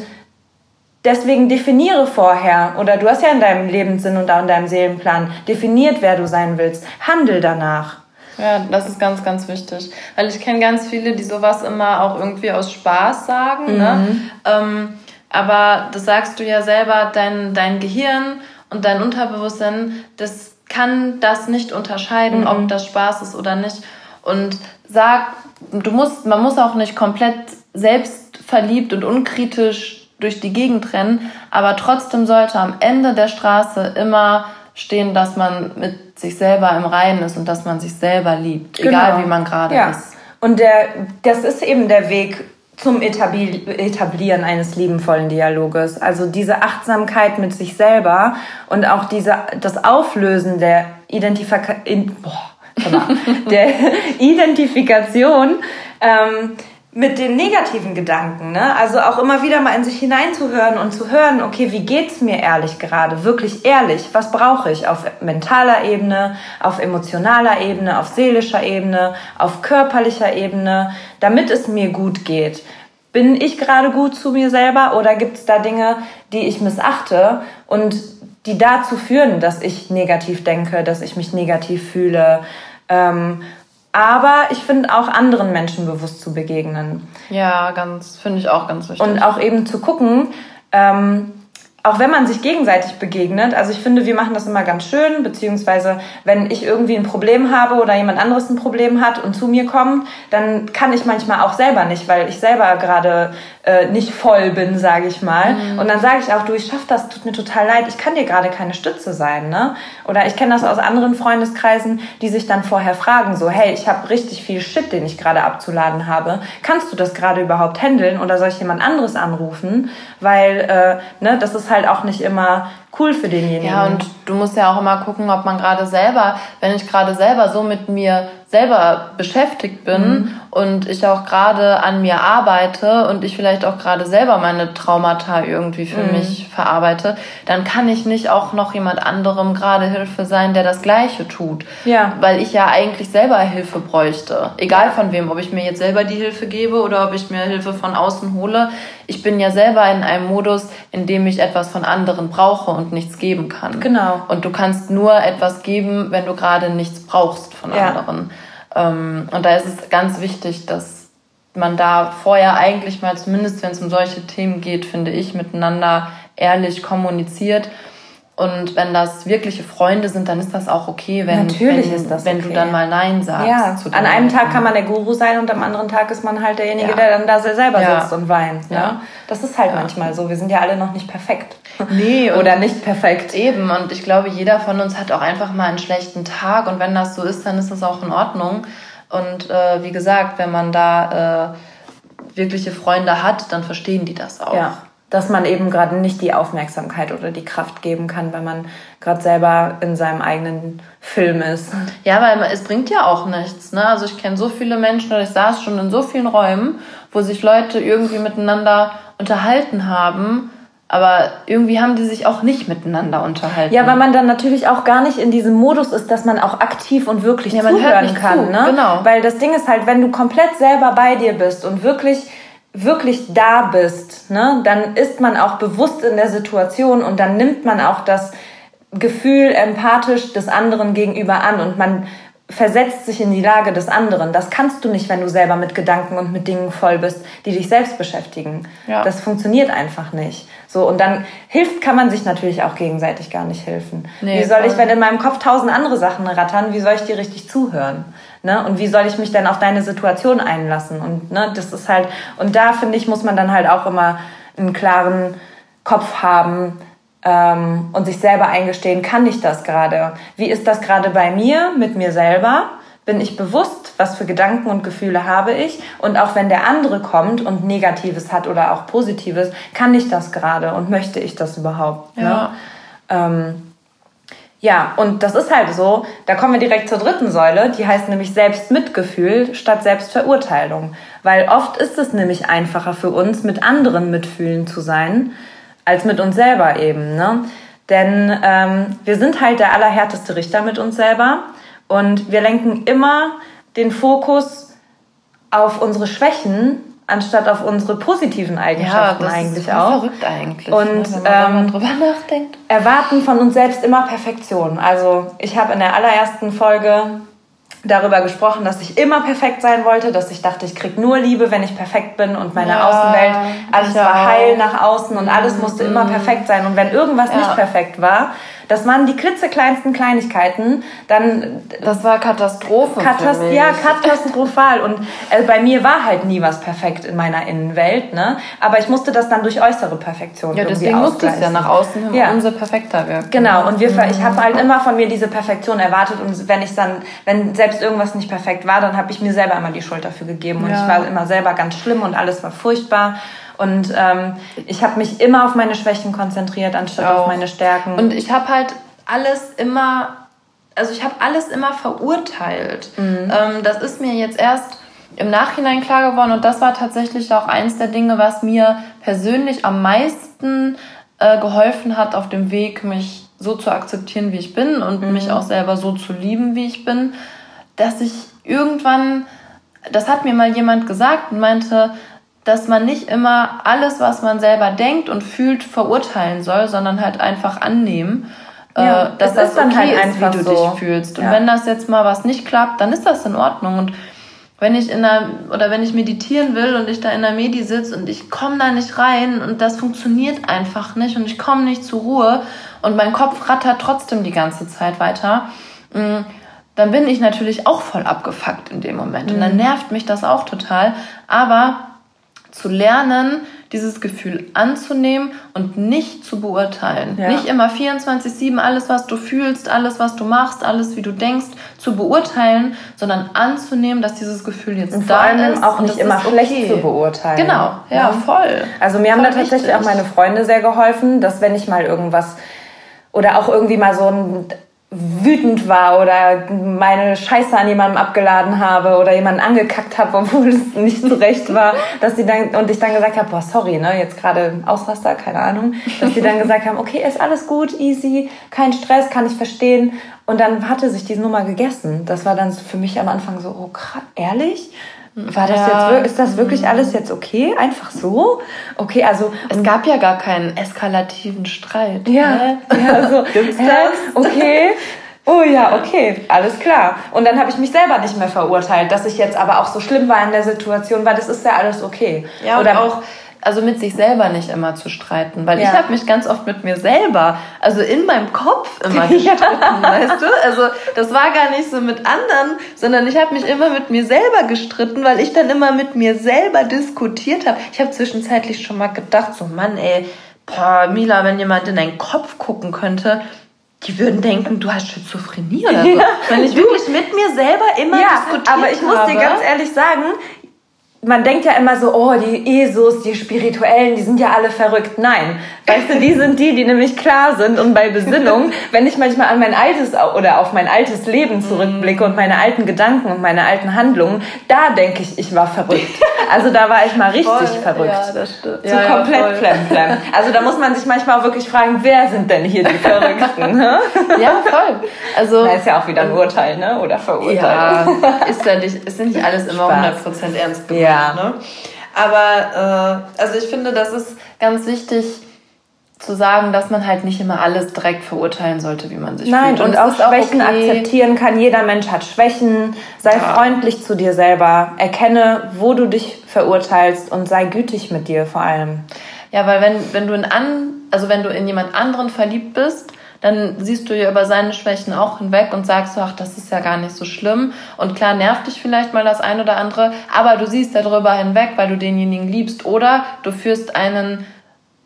deswegen definiere vorher, oder du hast ja in deinem Lebenssinn und auch in deinem Seelenplan definiert, wer du sein willst. Handel danach. Ja, das ist ganz, ganz wichtig. Weil ich kenne ganz viele, die sowas immer auch irgendwie aus Spaß sagen. Ne? Mhm. Ne? Ähm, aber das sagst du ja selber, dein, dein Gehirn Und dein Unterbewusstsein, das kann das nicht unterscheiden, mhm. ob das Spaß ist oder nicht. Und sag, du musst, man muss auch nicht komplett selbstverliebt und unkritisch durch die Gegend rennen, aber trotzdem sollte am Ende der Straße immer stehen, dass man mit sich selber im Reinen ist und dass man sich selber liebt, genau. egal wie man gerade ja. ist. Und der, das ist eben der Weg zum Etablieren eines liebenvollen Dialoges. Also diese Achtsamkeit mit sich selber und auch diese, das Auflösen der, Identifika in, boah, der Identifikation ähm, mit den negativen Gedanken. Ne? Also auch immer wieder mal in sich hineinzuhören und zu hören, okay, wie geht's mir ehrlich gerade? Wirklich ehrlich. Was brauche ich auf mentaler Ebene, auf emotionaler Ebene, auf seelischer Ebene, auf körperlicher Ebene, damit es mir gut geht? Bin ich gerade gut zu mir selber oder gibt es da Dinge, die ich missachte und die dazu führen, dass ich negativ denke, dass ich mich negativ fühle? Ähm, aber ich finde auch anderen Menschen bewusst zu begegnen. Ja, ganz, finde ich auch ganz wichtig. Und auch eben zu gucken, ähm, auch wenn man sich gegenseitig begegnet, also ich finde, wir machen das immer ganz schön, beziehungsweise wenn ich irgendwie ein Problem habe oder jemand anderes ein Problem hat und zu mir kommt, dann kann ich manchmal auch selber nicht, weil ich selber gerade äh, nicht voll bin, sage ich mal. Mhm. Und dann sage ich auch, du, ich schaff das, tut mir total leid, ich kann dir gerade keine Stütze sein. Ne? Oder ich kenne das aus anderen Freundeskreisen, die sich dann vorher fragen, so, hey, ich habe richtig viel Shit, den ich gerade abzuladen habe. Kannst du das gerade überhaupt handeln oder soll ich jemand anderes anrufen? Weil, äh, ne, das ist halt auch nicht immer cool für denjenigen. Ja, und du musst ja auch immer gucken, ob man gerade selber, wenn ich gerade selber so mit mir selber beschäftigt bin mhm. und ich auch gerade an mir arbeite und ich vielleicht auch gerade selber meine Traumata irgendwie für mhm. mich verarbeite, dann kann ich nicht auch noch jemand anderem gerade Hilfe sein, der das Gleiche tut. Ja. Weil ich ja eigentlich selber Hilfe bräuchte. Egal von wem, ob ich mir jetzt selber die Hilfe gebe oder ob ich mir Hilfe von außen hole. Ich bin ja selber in einem Modus, in dem ich etwas von anderen brauche und nichts geben kann. Genau. Und du kannst nur etwas geben, wenn du gerade nichts brauchst von ja. anderen. Ähm, und da ist es ganz wichtig, dass man da vorher eigentlich mal, zumindest wenn es um solche Themen geht, finde ich, miteinander ehrlich kommuniziert und wenn das wirkliche Freunde sind, dann ist das auch okay, wenn, Natürlich wenn, ist das wenn okay. du dann mal Nein sagst. Ja. an einem Tag kann man der Guru sein und am anderen Tag ist man halt derjenige, ja. der dann da selber ja. sitzt und weint. Ne? Ja. Das ist halt manchmal so. Wir sind ja alle noch nicht perfekt. Nee. Oder nicht perfekt. Eben. Und ich glaube, jeder von uns hat auch einfach mal einen schlechten Tag. Und wenn das so ist, dann ist das auch in Ordnung. Und äh, wie gesagt, wenn man da äh, wirkliche Freunde hat, dann verstehen die das auch. Ja dass man eben gerade nicht die Aufmerksamkeit oder die Kraft geben kann, weil man gerade selber in seinem eigenen Film ist. Ja, weil es bringt ja auch nichts. Ne? Also ich kenne so viele Menschen oder ich saß schon in so vielen Räumen, wo sich Leute irgendwie miteinander unterhalten haben, aber irgendwie haben die sich auch nicht miteinander unterhalten. Ja, weil man dann natürlich auch gar nicht in diesem Modus ist, dass man auch aktiv und wirklich ja, zuhören kann. Zu. Ne? Genau. Weil das Ding ist halt, wenn du komplett selber bei dir bist und wirklich wirklich da bist, ne, dann ist man auch bewusst in der Situation und dann nimmt man auch das Gefühl empathisch des anderen gegenüber an und man versetzt sich in die Lage des anderen. Das kannst du nicht, wenn du selber mit Gedanken und mit Dingen voll bist, die dich selbst beschäftigen. Ja. Das funktioniert einfach nicht. So, und dann hilft, kann man sich natürlich auch gegenseitig gar nicht helfen. Nee, wie soll ich, wenn in meinem Kopf tausend andere Sachen rattern, wie soll ich dir richtig zuhören? Ne? Und wie soll ich mich denn auf deine Situation einlassen? Und ne, das ist halt, und da finde ich, muss man dann halt auch immer einen klaren Kopf haben, ähm, und sich selber eingestehen, kann ich das gerade? Wie ist das gerade bei mir, mit mir selber? Bin ich bewusst, was für Gedanken und Gefühle habe ich? Und auch wenn der andere kommt und Negatives hat oder auch Positives, kann ich das gerade und möchte ich das überhaupt? Ne? Ja. Ne? Ähm, ja, und das ist halt so, da kommen wir direkt zur dritten Säule, die heißt nämlich Selbstmitgefühl statt Selbstverurteilung. Weil oft ist es nämlich einfacher für uns, mit anderen mitfühlen zu sein, als mit uns selber eben. Ne? Denn ähm, wir sind halt der allerhärteste Richter mit uns selber und wir lenken immer den Fokus auf unsere Schwächen anstatt auf unsere positiven Eigenschaften ja, das eigentlich ist auch. Verrückt eigentlich. Und ne, wenn man ähm, drüber nachdenkt. Erwarten von uns selbst immer Perfektion. Also ich habe in der allerersten Folge darüber gesprochen, dass ich immer perfekt sein wollte, dass ich dachte, ich krieg nur Liebe, wenn ich perfekt bin und meine ja, Außenwelt, alles war heil nach außen und alles musste immer mhm. perfekt sein. Und wenn irgendwas ja. nicht perfekt war, Das waren die klitzekleinsten Kleinigkeiten. Dann das war Katastrophe. Katast ja, katastrophal. Und äh, bei mir war halt nie was perfekt in meiner Innenwelt. Ne? Aber ich musste das dann durch äußere Perfektion Ja, deswegen musste es ja nach außen hin ja. umso perfekter wirken. Genau. Und wir, ich habe halt immer von mir diese Perfektion erwartet. Und wenn ich dann, wenn selbst irgendwas nicht perfekt war, dann habe ich mir selber immer die Schuld dafür gegeben. Und ja. ich war immer selber ganz schlimm und alles war furchtbar. Und ähm, ich habe mich immer auf meine Schwächen konzentriert, anstatt auf meine Stärken. Und ich habe halt alles immer, also ich habe alles immer verurteilt. Mhm. Ähm, das ist mir jetzt erst im Nachhinein klar geworden und das war tatsächlich auch eins der Dinge, was mir persönlich am meisten äh, geholfen hat auf dem Weg, mich so zu akzeptieren, wie ich bin und mhm. mich auch selber so zu lieben, wie ich bin, dass ich irgendwann, das hat mir mal jemand gesagt und meinte, dass man nicht immer alles, was man selber denkt und fühlt, verurteilen soll, sondern halt einfach annehmen. Äh, ja, dass das, das dann okay halt einfach ist, wie du so. dich fühlst. Und ja. wenn das jetzt mal was nicht klappt, dann ist das in Ordnung. Und wenn ich in einer, oder wenn ich meditieren will und ich da in der Medi sitze und ich komme da nicht rein und das funktioniert einfach nicht und ich komme nicht zur Ruhe und mein Kopf rattert trotzdem die ganze Zeit weiter, mm, dann bin ich natürlich auch voll abgefuckt in dem Moment. Und dann mhm. nervt mich das auch total. Aber zu lernen, dieses Gefühl anzunehmen und nicht zu beurteilen. Ja. Nicht immer 24-7 alles, was du fühlst, alles, was du machst, alles, wie du denkst, zu beurteilen, sondern anzunehmen, dass dieses Gefühl jetzt und da vor allem ist. auch nicht immer schlecht okay. zu beurteilen. Genau, ja, ja. voll. Also mir voll haben da tatsächlich wichtig. auch meine Freunde sehr geholfen, dass wenn ich mal irgendwas oder auch irgendwie mal so ein wütend war oder meine Scheiße an jemandem abgeladen habe oder jemanden angekackt habe, obwohl es nicht so recht war, dass sie dann und ich dann gesagt habe, boah, sorry, ne, jetzt gerade Ausraster, keine Ahnung, dass sie dann gesagt haben, okay, ist alles gut, easy, kein Stress, kann ich verstehen und dann hatte sich diese Nummer gegessen. Das war dann für mich am Anfang so, oh, krass, ehrlich? War das ja. jetzt, ist das wirklich alles jetzt okay? Einfach so? Okay, also. Es gab ja gar keinen eskalativen Streit. Ja, ja so. Gibt's das? Okay. Oh ja, okay, alles klar. Und dann habe ich mich selber nicht mehr verurteilt, dass ich jetzt aber auch so schlimm war in der Situation, weil das ist ja alles okay. Ja, Oder auch also mit sich selber nicht immer zu streiten, weil ja. ich habe mich ganz oft mit mir selber, also in meinem Kopf immer gestritten, weißt du? Also das war gar nicht so mit anderen, sondern ich habe mich immer mit mir selber gestritten, weil ich dann immer mit mir selber diskutiert habe. Ich habe zwischenzeitlich schon mal gedacht, so Mann, ey, boah, Mila, wenn jemand in deinen Kopf gucken könnte, die würden denken, du hast Schizophrenie oder so. Ja. Wenn ich wirklich mit mir selber immer ja, diskutiert habe. Aber ich muss dir ganz ehrlich sagen, man denkt ja immer so, oh, die ESOs, die Spirituellen, die sind ja alle verrückt. Nein, weißt du, die sind die, die nämlich klar sind und bei Besinnung, wenn ich manchmal an mein altes oder auf mein altes Leben zurückblicke und meine alten Gedanken und meine alten Handlungen, da denke ich, ich war verrückt. Also da war ich mal richtig voll, verrückt. Ja, das stimmt. So ja, komplett ja. Also da muss man sich manchmal auch wirklich fragen, wer sind denn hier die Verrückten? Ne? ja, voll. Also, da ist ja auch wieder ein Urteil, ne? Oder verurteilt. Ja, ist ja nicht, ist nicht alles immer Spaß. 100% ernst gemeint. Ja. Ne? Aber äh, also ich finde, das ist ganz wichtig zu sagen, dass man halt nicht immer alles direkt verurteilen sollte, wie man sich Nein, fühlt. Nein, und, und auch Schwächen auch okay. akzeptieren kann. Jeder Mensch hat Schwächen. Sei ja. freundlich zu dir selber. Erkenne, wo du dich verurteilst und sei gütig mit dir vor allem. Ja, weil wenn, wenn du in an, also wenn du in jemand anderen verliebt bist, dann siehst du ja über seine Schwächen auch hinweg und sagst so, ach, das ist ja gar nicht so schlimm. Und klar nervt dich vielleicht mal das ein oder andere, aber du siehst darüber hinweg, weil du denjenigen liebst. Oder du führst einen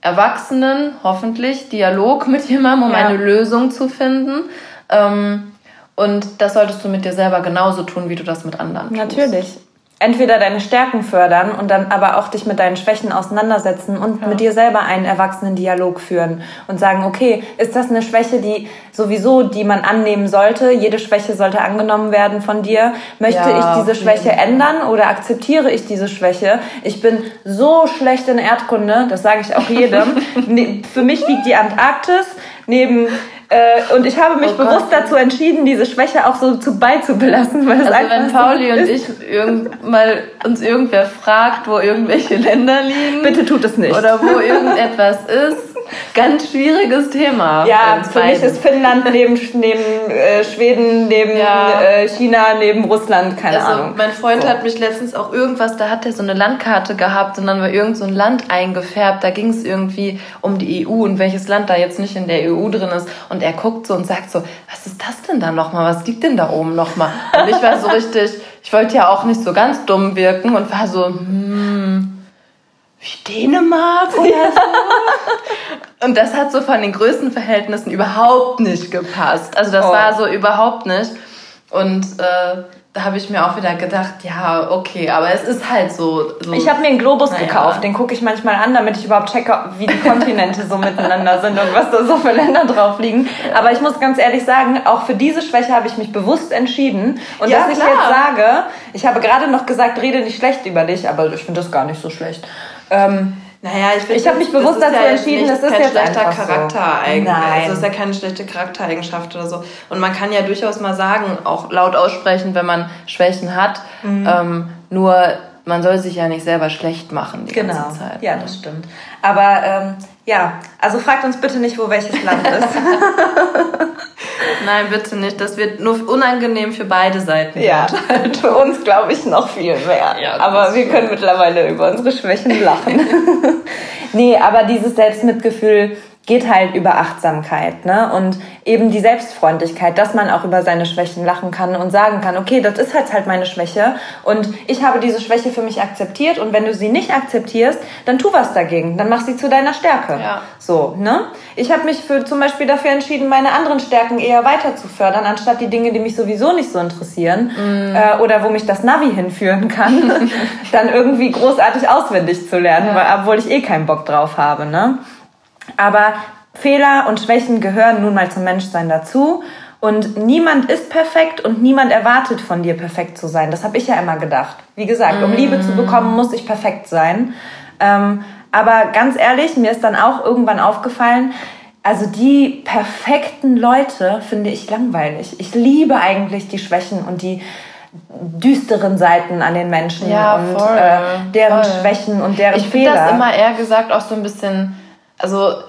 Erwachsenen, hoffentlich, Dialog mit jemandem, um ja. eine Lösung zu finden. Ähm, und das solltest du mit dir selber genauso tun, wie du das mit anderen tust. Natürlich entweder deine Stärken fördern und dann aber auch dich mit deinen Schwächen auseinandersetzen und ja. mit dir selber einen erwachsenen Dialog führen und sagen, okay, ist das eine Schwäche, die sowieso, die man annehmen sollte? Jede Schwäche sollte angenommen werden von dir. Möchte ja, ich diese Schwäche ändern oder akzeptiere ich diese Schwäche? Ich bin so schlecht in Erdkunde, das sage ich auch jedem. Für mich liegt die Antarktis neben äh, und ich habe mich oh bewusst dazu entschieden, diese Schwäche auch so zu beizubelassen. Weil also wenn Pauli und ich mal uns irgendwer fragt, wo irgendwelche Länder liegen. Bitte tut es nicht. Oder wo irgendetwas ist, ganz schwieriges Thema. Ja, für mich ist Finnland neben, neben äh, Schweden, neben ja. äh, China, neben Russland, keine also, Ahnung. Mein Freund so. hat mich letztens auch irgendwas, da hat er so eine Landkarte gehabt und dann war irgend so ein Land eingefärbt. Da ging es irgendwie um die EU und welches Land da jetzt nicht in der EU drin ist. Und er guckt so und sagt so, was ist das denn da nochmal? Was liegt denn da oben nochmal? Und ich war so richtig, ich wollte ja auch nicht so ganz dumm wirken und war so, hm, wie Dänemark oder so. und das hat so von den Größenverhältnissen überhaupt nicht gepasst. Also das oh. war so überhaupt nicht. Und äh, da habe ich mir auch wieder gedacht, ja, okay, aber es ist halt so. so ich habe mir einen Globus naja. gekauft, den gucke ich manchmal an, damit ich überhaupt checke, wie die Kontinente so miteinander sind und was da so für Länder drauf liegen. Aber ich muss ganz ehrlich sagen, auch für diese Schwäche habe ich mich bewusst entschieden. Und ja, dass klar. ich jetzt sage, ich habe gerade noch gesagt, rede nicht schlecht über dich, aber ich finde das gar nicht so schlecht. Ähm, naja, ich, ich habe mich bewusst dazu ja entschieden, das ist kein jetzt schlechter Charaktereigenschaft. So. Nein. Also ist ja keine schlechte Charaktereigenschaft oder so. Und man kann ja durchaus mal sagen, auch laut aussprechen, wenn man Schwächen hat. Mhm. Ähm, nur man soll sich ja nicht selber schlecht machen die genau. ganze Zeit. Ja, ne? das stimmt. Aber ähm, ja, also fragt uns bitte nicht, wo welches Land ist. Nein, bitte nicht. Das wird nur unangenehm für beide Seiten. Ja, für uns glaube ich noch viel mehr. Ja, aber wir können mittlerweile über unsere Schwächen lachen. nee, aber dieses Selbstmitgefühl geht halt über Achtsamkeit ne? und eben die Selbstfreundlichkeit, dass man auch über seine Schwächen lachen kann und sagen kann, okay, das ist jetzt halt meine Schwäche und ich habe diese Schwäche für mich akzeptiert und wenn du sie nicht akzeptierst, dann tu was dagegen, dann mach sie zu deiner Stärke. Ja. So, ne? Ich habe mich für zum Beispiel dafür entschieden, meine anderen Stärken eher weiter zu fördern, anstatt die Dinge, die mich sowieso nicht so interessieren mm. äh, oder wo mich das Navi hinführen kann, dann irgendwie großartig auswendig zu lernen, ja. weil, obwohl ich eh keinen Bock drauf habe, ne? Aber Fehler und Schwächen gehören nun mal zum Menschsein dazu. Und niemand ist perfekt und niemand erwartet von dir perfekt zu sein. Das habe ich ja immer gedacht. Wie gesagt, um Liebe zu bekommen, muss ich perfekt sein. Ähm, aber ganz ehrlich, mir ist dann auch irgendwann aufgefallen, also die perfekten Leute finde ich langweilig. Ich liebe eigentlich die Schwächen und die düsteren Seiten an den Menschen ja, und voll, äh, deren voll. Schwächen und deren ich Fehler. Ich finde das immer eher gesagt auch so ein bisschen also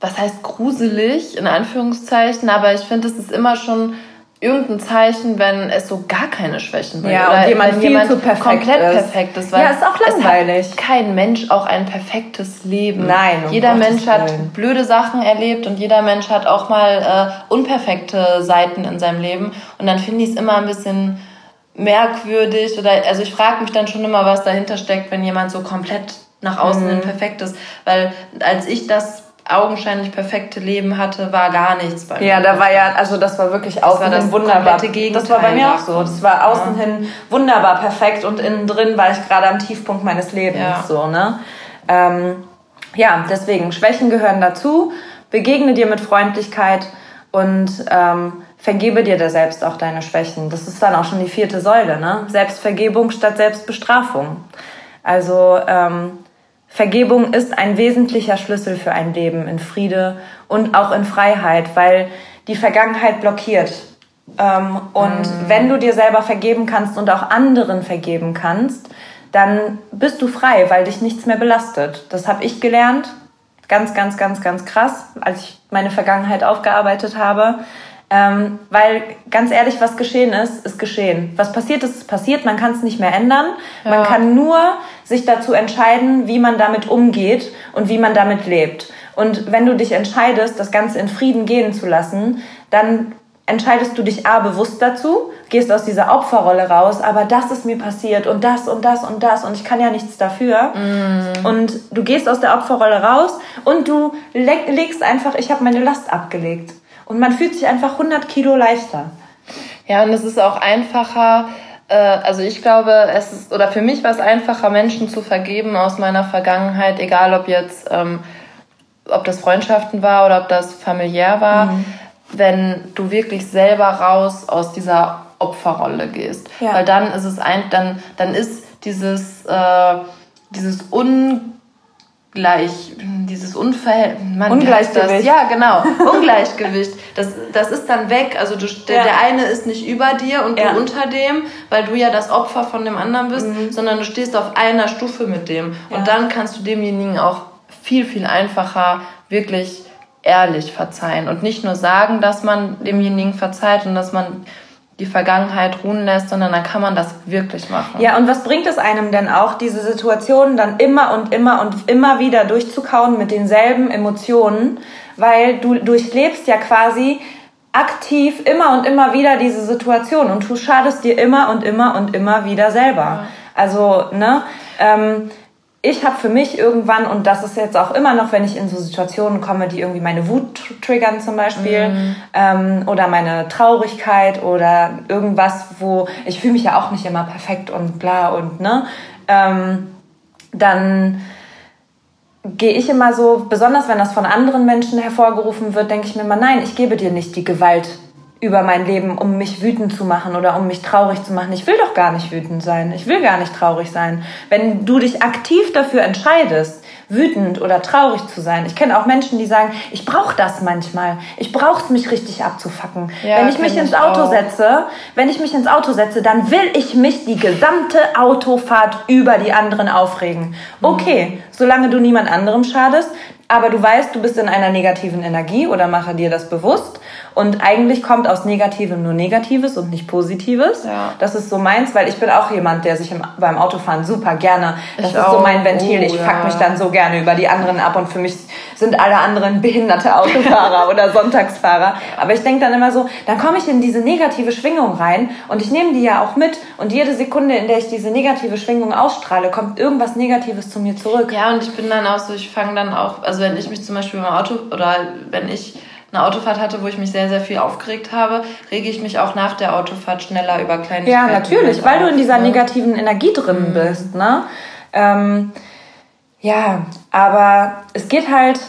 was heißt gruselig in Anführungszeichen, aber ich finde, es ist immer schon irgendein Zeichen, wenn es so gar keine Schwächen bringt. Ja, oder und jemand viel jemand perfekt komplett ist. perfekt ist. Weil ja, ist auch langweilig. Es hat kein Mensch auch ein perfektes Leben. Nein. Um jeder Gottes Mensch hat Willen. blöde Sachen erlebt und jeder Mensch hat auch mal äh, unperfekte Seiten in seinem Leben. Und dann finde ich es immer ein bisschen merkwürdig oder also ich frage mich dann schon immer, was dahinter steckt, wenn jemand so komplett nach außen mhm. hin perfekt ist. Weil als ich das augenscheinlich perfekte Leben hatte, war gar nichts bei mir. Ja, da war ja, also das war wirklich außen hin wunderbar. Das war bei mir auch so. Das war außen ja. hin wunderbar perfekt und innen drin war ich gerade am Tiefpunkt meines Lebens. Ja. So, ne? Ähm, ja, deswegen, Schwächen gehören dazu. Begegne dir mit Freundlichkeit und ähm, vergebe dir da selbst auch deine Schwächen. Das ist dann auch schon die vierte Säule, ne? Selbstvergebung statt Selbstbestrafung. Also ähm, Vergebung ist ein wesentlicher Schlüssel für ein Leben in Friede und auch in Freiheit, weil die Vergangenheit blockiert. Ähm, und mm. wenn du dir selber vergeben kannst und auch anderen vergeben kannst, dann bist du frei, weil dich nichts mehr belastet. Das habe ich gelernt. Ganz, ganz, ganz, ganz krass, als ich meine Vergangenheit aufgearbeitet habe. Ähm, weil ganz ehrlich, was geschehen ist, ist geschehen. Was passiert ist, ist passiert. Man kann es nicht mehr ändern. Ja. Man kann nur sich dazu entscheiden, wie man damit umgeht und wie man damit lebt. Und wenn du dich entscheidest, das Ganze in Frieden gehen zu lassen, dann entscheidest du dich A bewusst dazu, gehst aus dieser Opferrolle raus, aber das ist mir passiert und das und das und das und ich kann ja nichts dafür. Mm. Und du gehst aus der Opferrolle raus und du legst einfach, ich habe meine Last abgelegt. Und man fühlt sich einfach 100 Kilo leichter. Ja, und es ist auch einfacher, also ich glaube, es ist, oder für mich war es einfacher, Menschen zu vergeben aus meiner Vergangenheit, egal ob jetzt, ähm, ob das Freundschaften war oder ob das familiär war, mhm. wenn du wirklich selber raus aus dieser Opferrolle gehst. Ja. Weil dann ist es ein, dann, dann ist dieses, äh, dieses un Gleich, dieses Unverhältnis. Ungleichgewicht. Ja, genau. Ungleichgewicht. Das, das ist dann weg. Also du, der, ja. der eine ist nicht über dir und ja. du unter dem, weil du ja das Opfer von dem anderen bist, mhm. sondern du stehst auf einer Stufe mit dem. Ja. Und dann kannst du demjenigen auch viel, viel einfacher wirklich ehrlich verzeihen und nicht nur sagen, dass man demjenigen verzeiht und dass man die Vergangenheit ruhen lässt, sondern dann kann man das wirklich machen. Ja, und was bringt es einem denn auch, diese Situationen dann immer und immer und immer wieder durchzukauen mit denselben Emotionen, weil du durchlebst ja quasi aktiv immer und immer wieder diese Situation und du schadest dir immer und immer und immer wieder selber. Ja. Also, ne? Ähm, ich habe für mich irgendwann, und das ist jetzt auch immer noch, wenn ich in so Situationen komme, die irgendwie meine Wut triggern zum Beispiel, mhm. ähm, oder meine Traurigkeit oder irgendwas, wo ich fühle mich ja auch nicht immer perfekt und bla und ne, ähm, dann gehe ich immer so, besonders wenn das von anderen Menschen hervorgerufen wird, denke ich mir immer, nein, ich gebe dir nicht die Gewalt über mein Leben, um mich wütend zu machen oder um mich traurig zu machen. Ich will doch gar nicht wütend sein. Ich will gar nicht traurig sein. Wenn du dich aktiv dafür entscheidest, wütend oder traurig zu sein. Ich kenne auch Menschen, die sagen, ich brauche das manchmal. Ich brauche es, mich richtig abzufacken. Ja, wenn ich mich ins Auto auch. setze, wenn ich mich ins Auto setze, dann will ich mich die gesamte Autofahrt über die anderen aufregen. Mhm. Okay, solange du niemand anderem schadest, aber du weißt, du bist in einer negativen Energie oder mache dir das bewusst. Und eigentlich kommt aus Negativem nur Negatives und nicht Positives. Ja. Das ist so meins, weil ich bin auch jemand, der sich im, beim Autofahren super gerne, das ich ist auch. so mein Ventil. Oh, ich fuck ja. mich dann so gerne über die anderen ab und für mich sind alle anderen behinderte Autofahrer oder Sonntagsfahrer. Aber ich denke dann immer so, dann komme ich in diese negative Schwingung rein und ich nehme die ja auch mit und jede Sekunde, in der ich diese negative Schwingung ausstrahle, kommt irgendwas Negatives zu mir zurück. Ja, und ich bin dann auch so, ich fange dann auch, also wenn ich mich zum Beispiel im Auto oder wenn ich eine Autofahrt hatte, wo ich mich sehr, sehr viel aufgeregt habe, rege ich mich auch nach der Autofahrt schneller über Kleinigkeiten. Ja, natürlich, weil auf, du in dieser ne? negativen Energie drin mhm. bist. Ne? Ähm, ja, aber es geht halt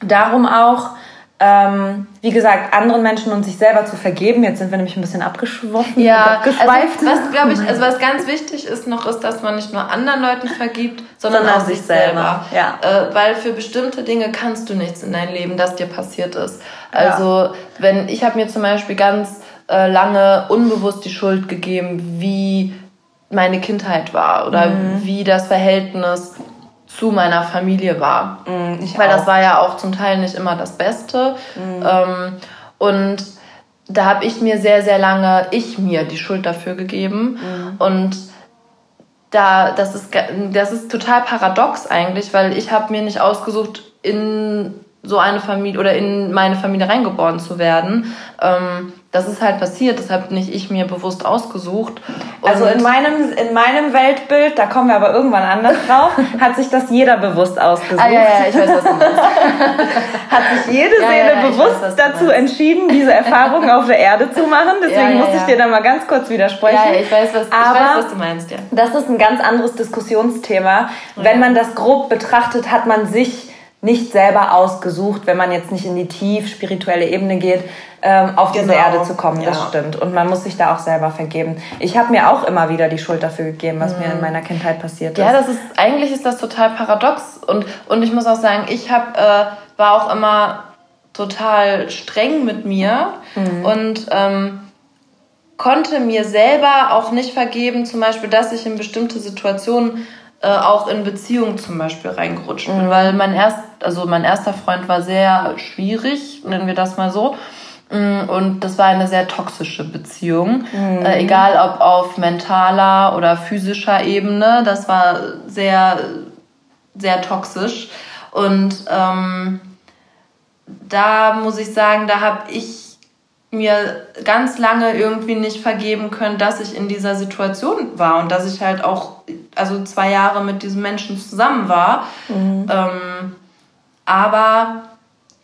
darum auch, ähm, wie gesagt, anderen Menschen und sich selber zu vergeben. Jetzt sind wir nämlich ein bisschen abgeschwoffen, ja, abgeschweift. Also, was glaube ich, also was ganz wichtig ist noch, ist, dass man nicht nur anderen Leuten vergibt, sondern, sondern auch sich selber. Ja. Äh, weil für bestimmte Dinge kannst du nichts in dein Leben, das dir passiert ist. Also ja. wenn ich habe mir zum Beispiel ganz äh, lange unbewusst die Schuld gegeben, wie meine Kindheit war oder mhm. wie das Verhältnis zu meiner Familie war. Mm, Weil auch. das war ja auch zum Teil nicht immer das Beste. Mm. Ähm, und da habe ich mir sehr, sehr lange, ich mir die Schuld dafür gegeben. Mm. Und da, das ist, das ist total paradox eigentlich, weil ich habe mir nicht ausgesucht, in so eine Familie oder in meine Familie reingeboren zu werden. Ähm, das ist halt passiert, das habe nicht ich mir bewusst ausgesucht. Also in meinem, in meinem Weltbild, da kommen wir aber irgendwann anders drauf, hat sich das jeder bewusst ausgesucht. Ah, ja, ja, ich weiß, was du meinst. hat sich jede ja, Seele ja, bewusst weiß, dazu entschieden, diese Erfahrung auf der Erde zu machen. Deswegen muss ich dir da mal ganz kurz widersprechen. Ja, ich weiß, was, aber ich weiß, was du meinst, ja. Das ist ein ganz anderes Diskussionsthema. Wenn man das grob betrachtet, hat man sich nicht selber ausgesucht, wenn man jetzt nicht in die tief spirituelle Ebene geht, ähm, auf genau. diese Erde zu kommen. Ja. Das stimmt. Und man muss sich da auch selber vergeben. Ich habe mir auch immer wieder die Schuld dafür gegeben, was mhm. mir in mhm. meiner Kindheit passiert ist. Ja, das ist eigentlich ist das total paradox. Und, und ich muss auch sagen, ich hab, äh, war auch immer total streng mit mir mhm. und ähm, konnte mir selber auch nicht vergeben, zum Beispiel, dass ich in bestimmte Situationen äh, auch in Beziehungen zum Beispiel reingerutscht bin, mhm. weil mein erst, also mein erster Freund war sehr schwierig, nennen wir das mal so. Mm, und das war eine sehr toxische Beziehung, mhm. äh, egal ob auf mentaler oder physischer Ebene. Das war sehr, sehr toxisch. Und ähm, da muss ich sagen, da habe ich mir ganz lange irgendwie nicht vergeben können, dass ich in dieser Situation war und dass ich halt auch also zwei Jahre mit diesem Menschen zusammen war. Mhm. Ähm, aber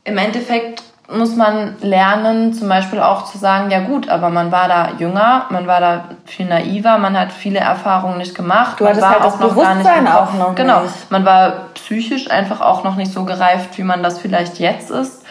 im Endeffekt muss man lernen, zum Beispiel auch zu sagen, ja gut, aber man war da jünger, man war da viel naiver, man hat viele Erfahrungen nicht gemacht. Du hattest man war halt auch das noch Bewusstsein gar nicht auch noch Genau, nicht. man war psychisch einfach auch noch nicht so gereift, wie man das vielleicht jetzt ist.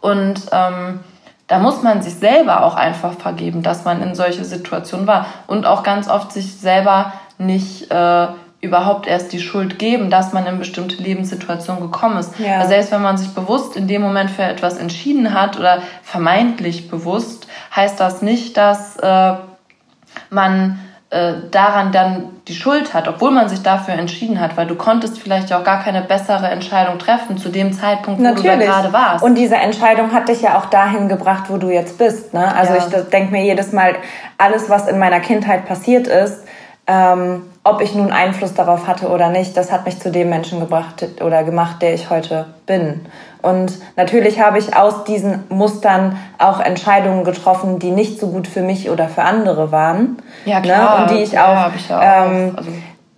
Und ähm, da muss man sich selber auch einfach vergeben, dass man in solche Situationen war und auch ganz oft sich selber nicht äh, überhaupt erst die Schuld geben, dass man in bestimmte Lebenssituationen gekommen ist. Ja. Also selbst wenn man sich bewusst in dem Moment für etwas entschieden hat oder vermeintlich bewusst, heißt das nicht, dass äh, man äh, daran dann die Schuld hat, obwohl man sich dafür entschieden hat, weil du konntest vielleicht auch gar keine bessere Entscheidung treffen zu dem Zeitpunkt, wo Natürlich. du da gerade warst. Und diese Entscheidung hat dich ja auch dahin gebracht, wo du jetzt bist. Ne? Also ja. ich denke mir jedes Mal, alles, was in meiner Kindheit passiert ist, ähm, ob ich nun Einfluss darauf hatte oder nicht, das hat mich zu dem Menschen gebracht oder gemacht, der ich heute bin. Und natürlich habe ich aus diesen Mustern auch Entscheidungen getroffen, die nicht so gut für mich oder für andere waren. Ja, ne? klar. Ne? Und die ich auch, ja, ich auch ähm, also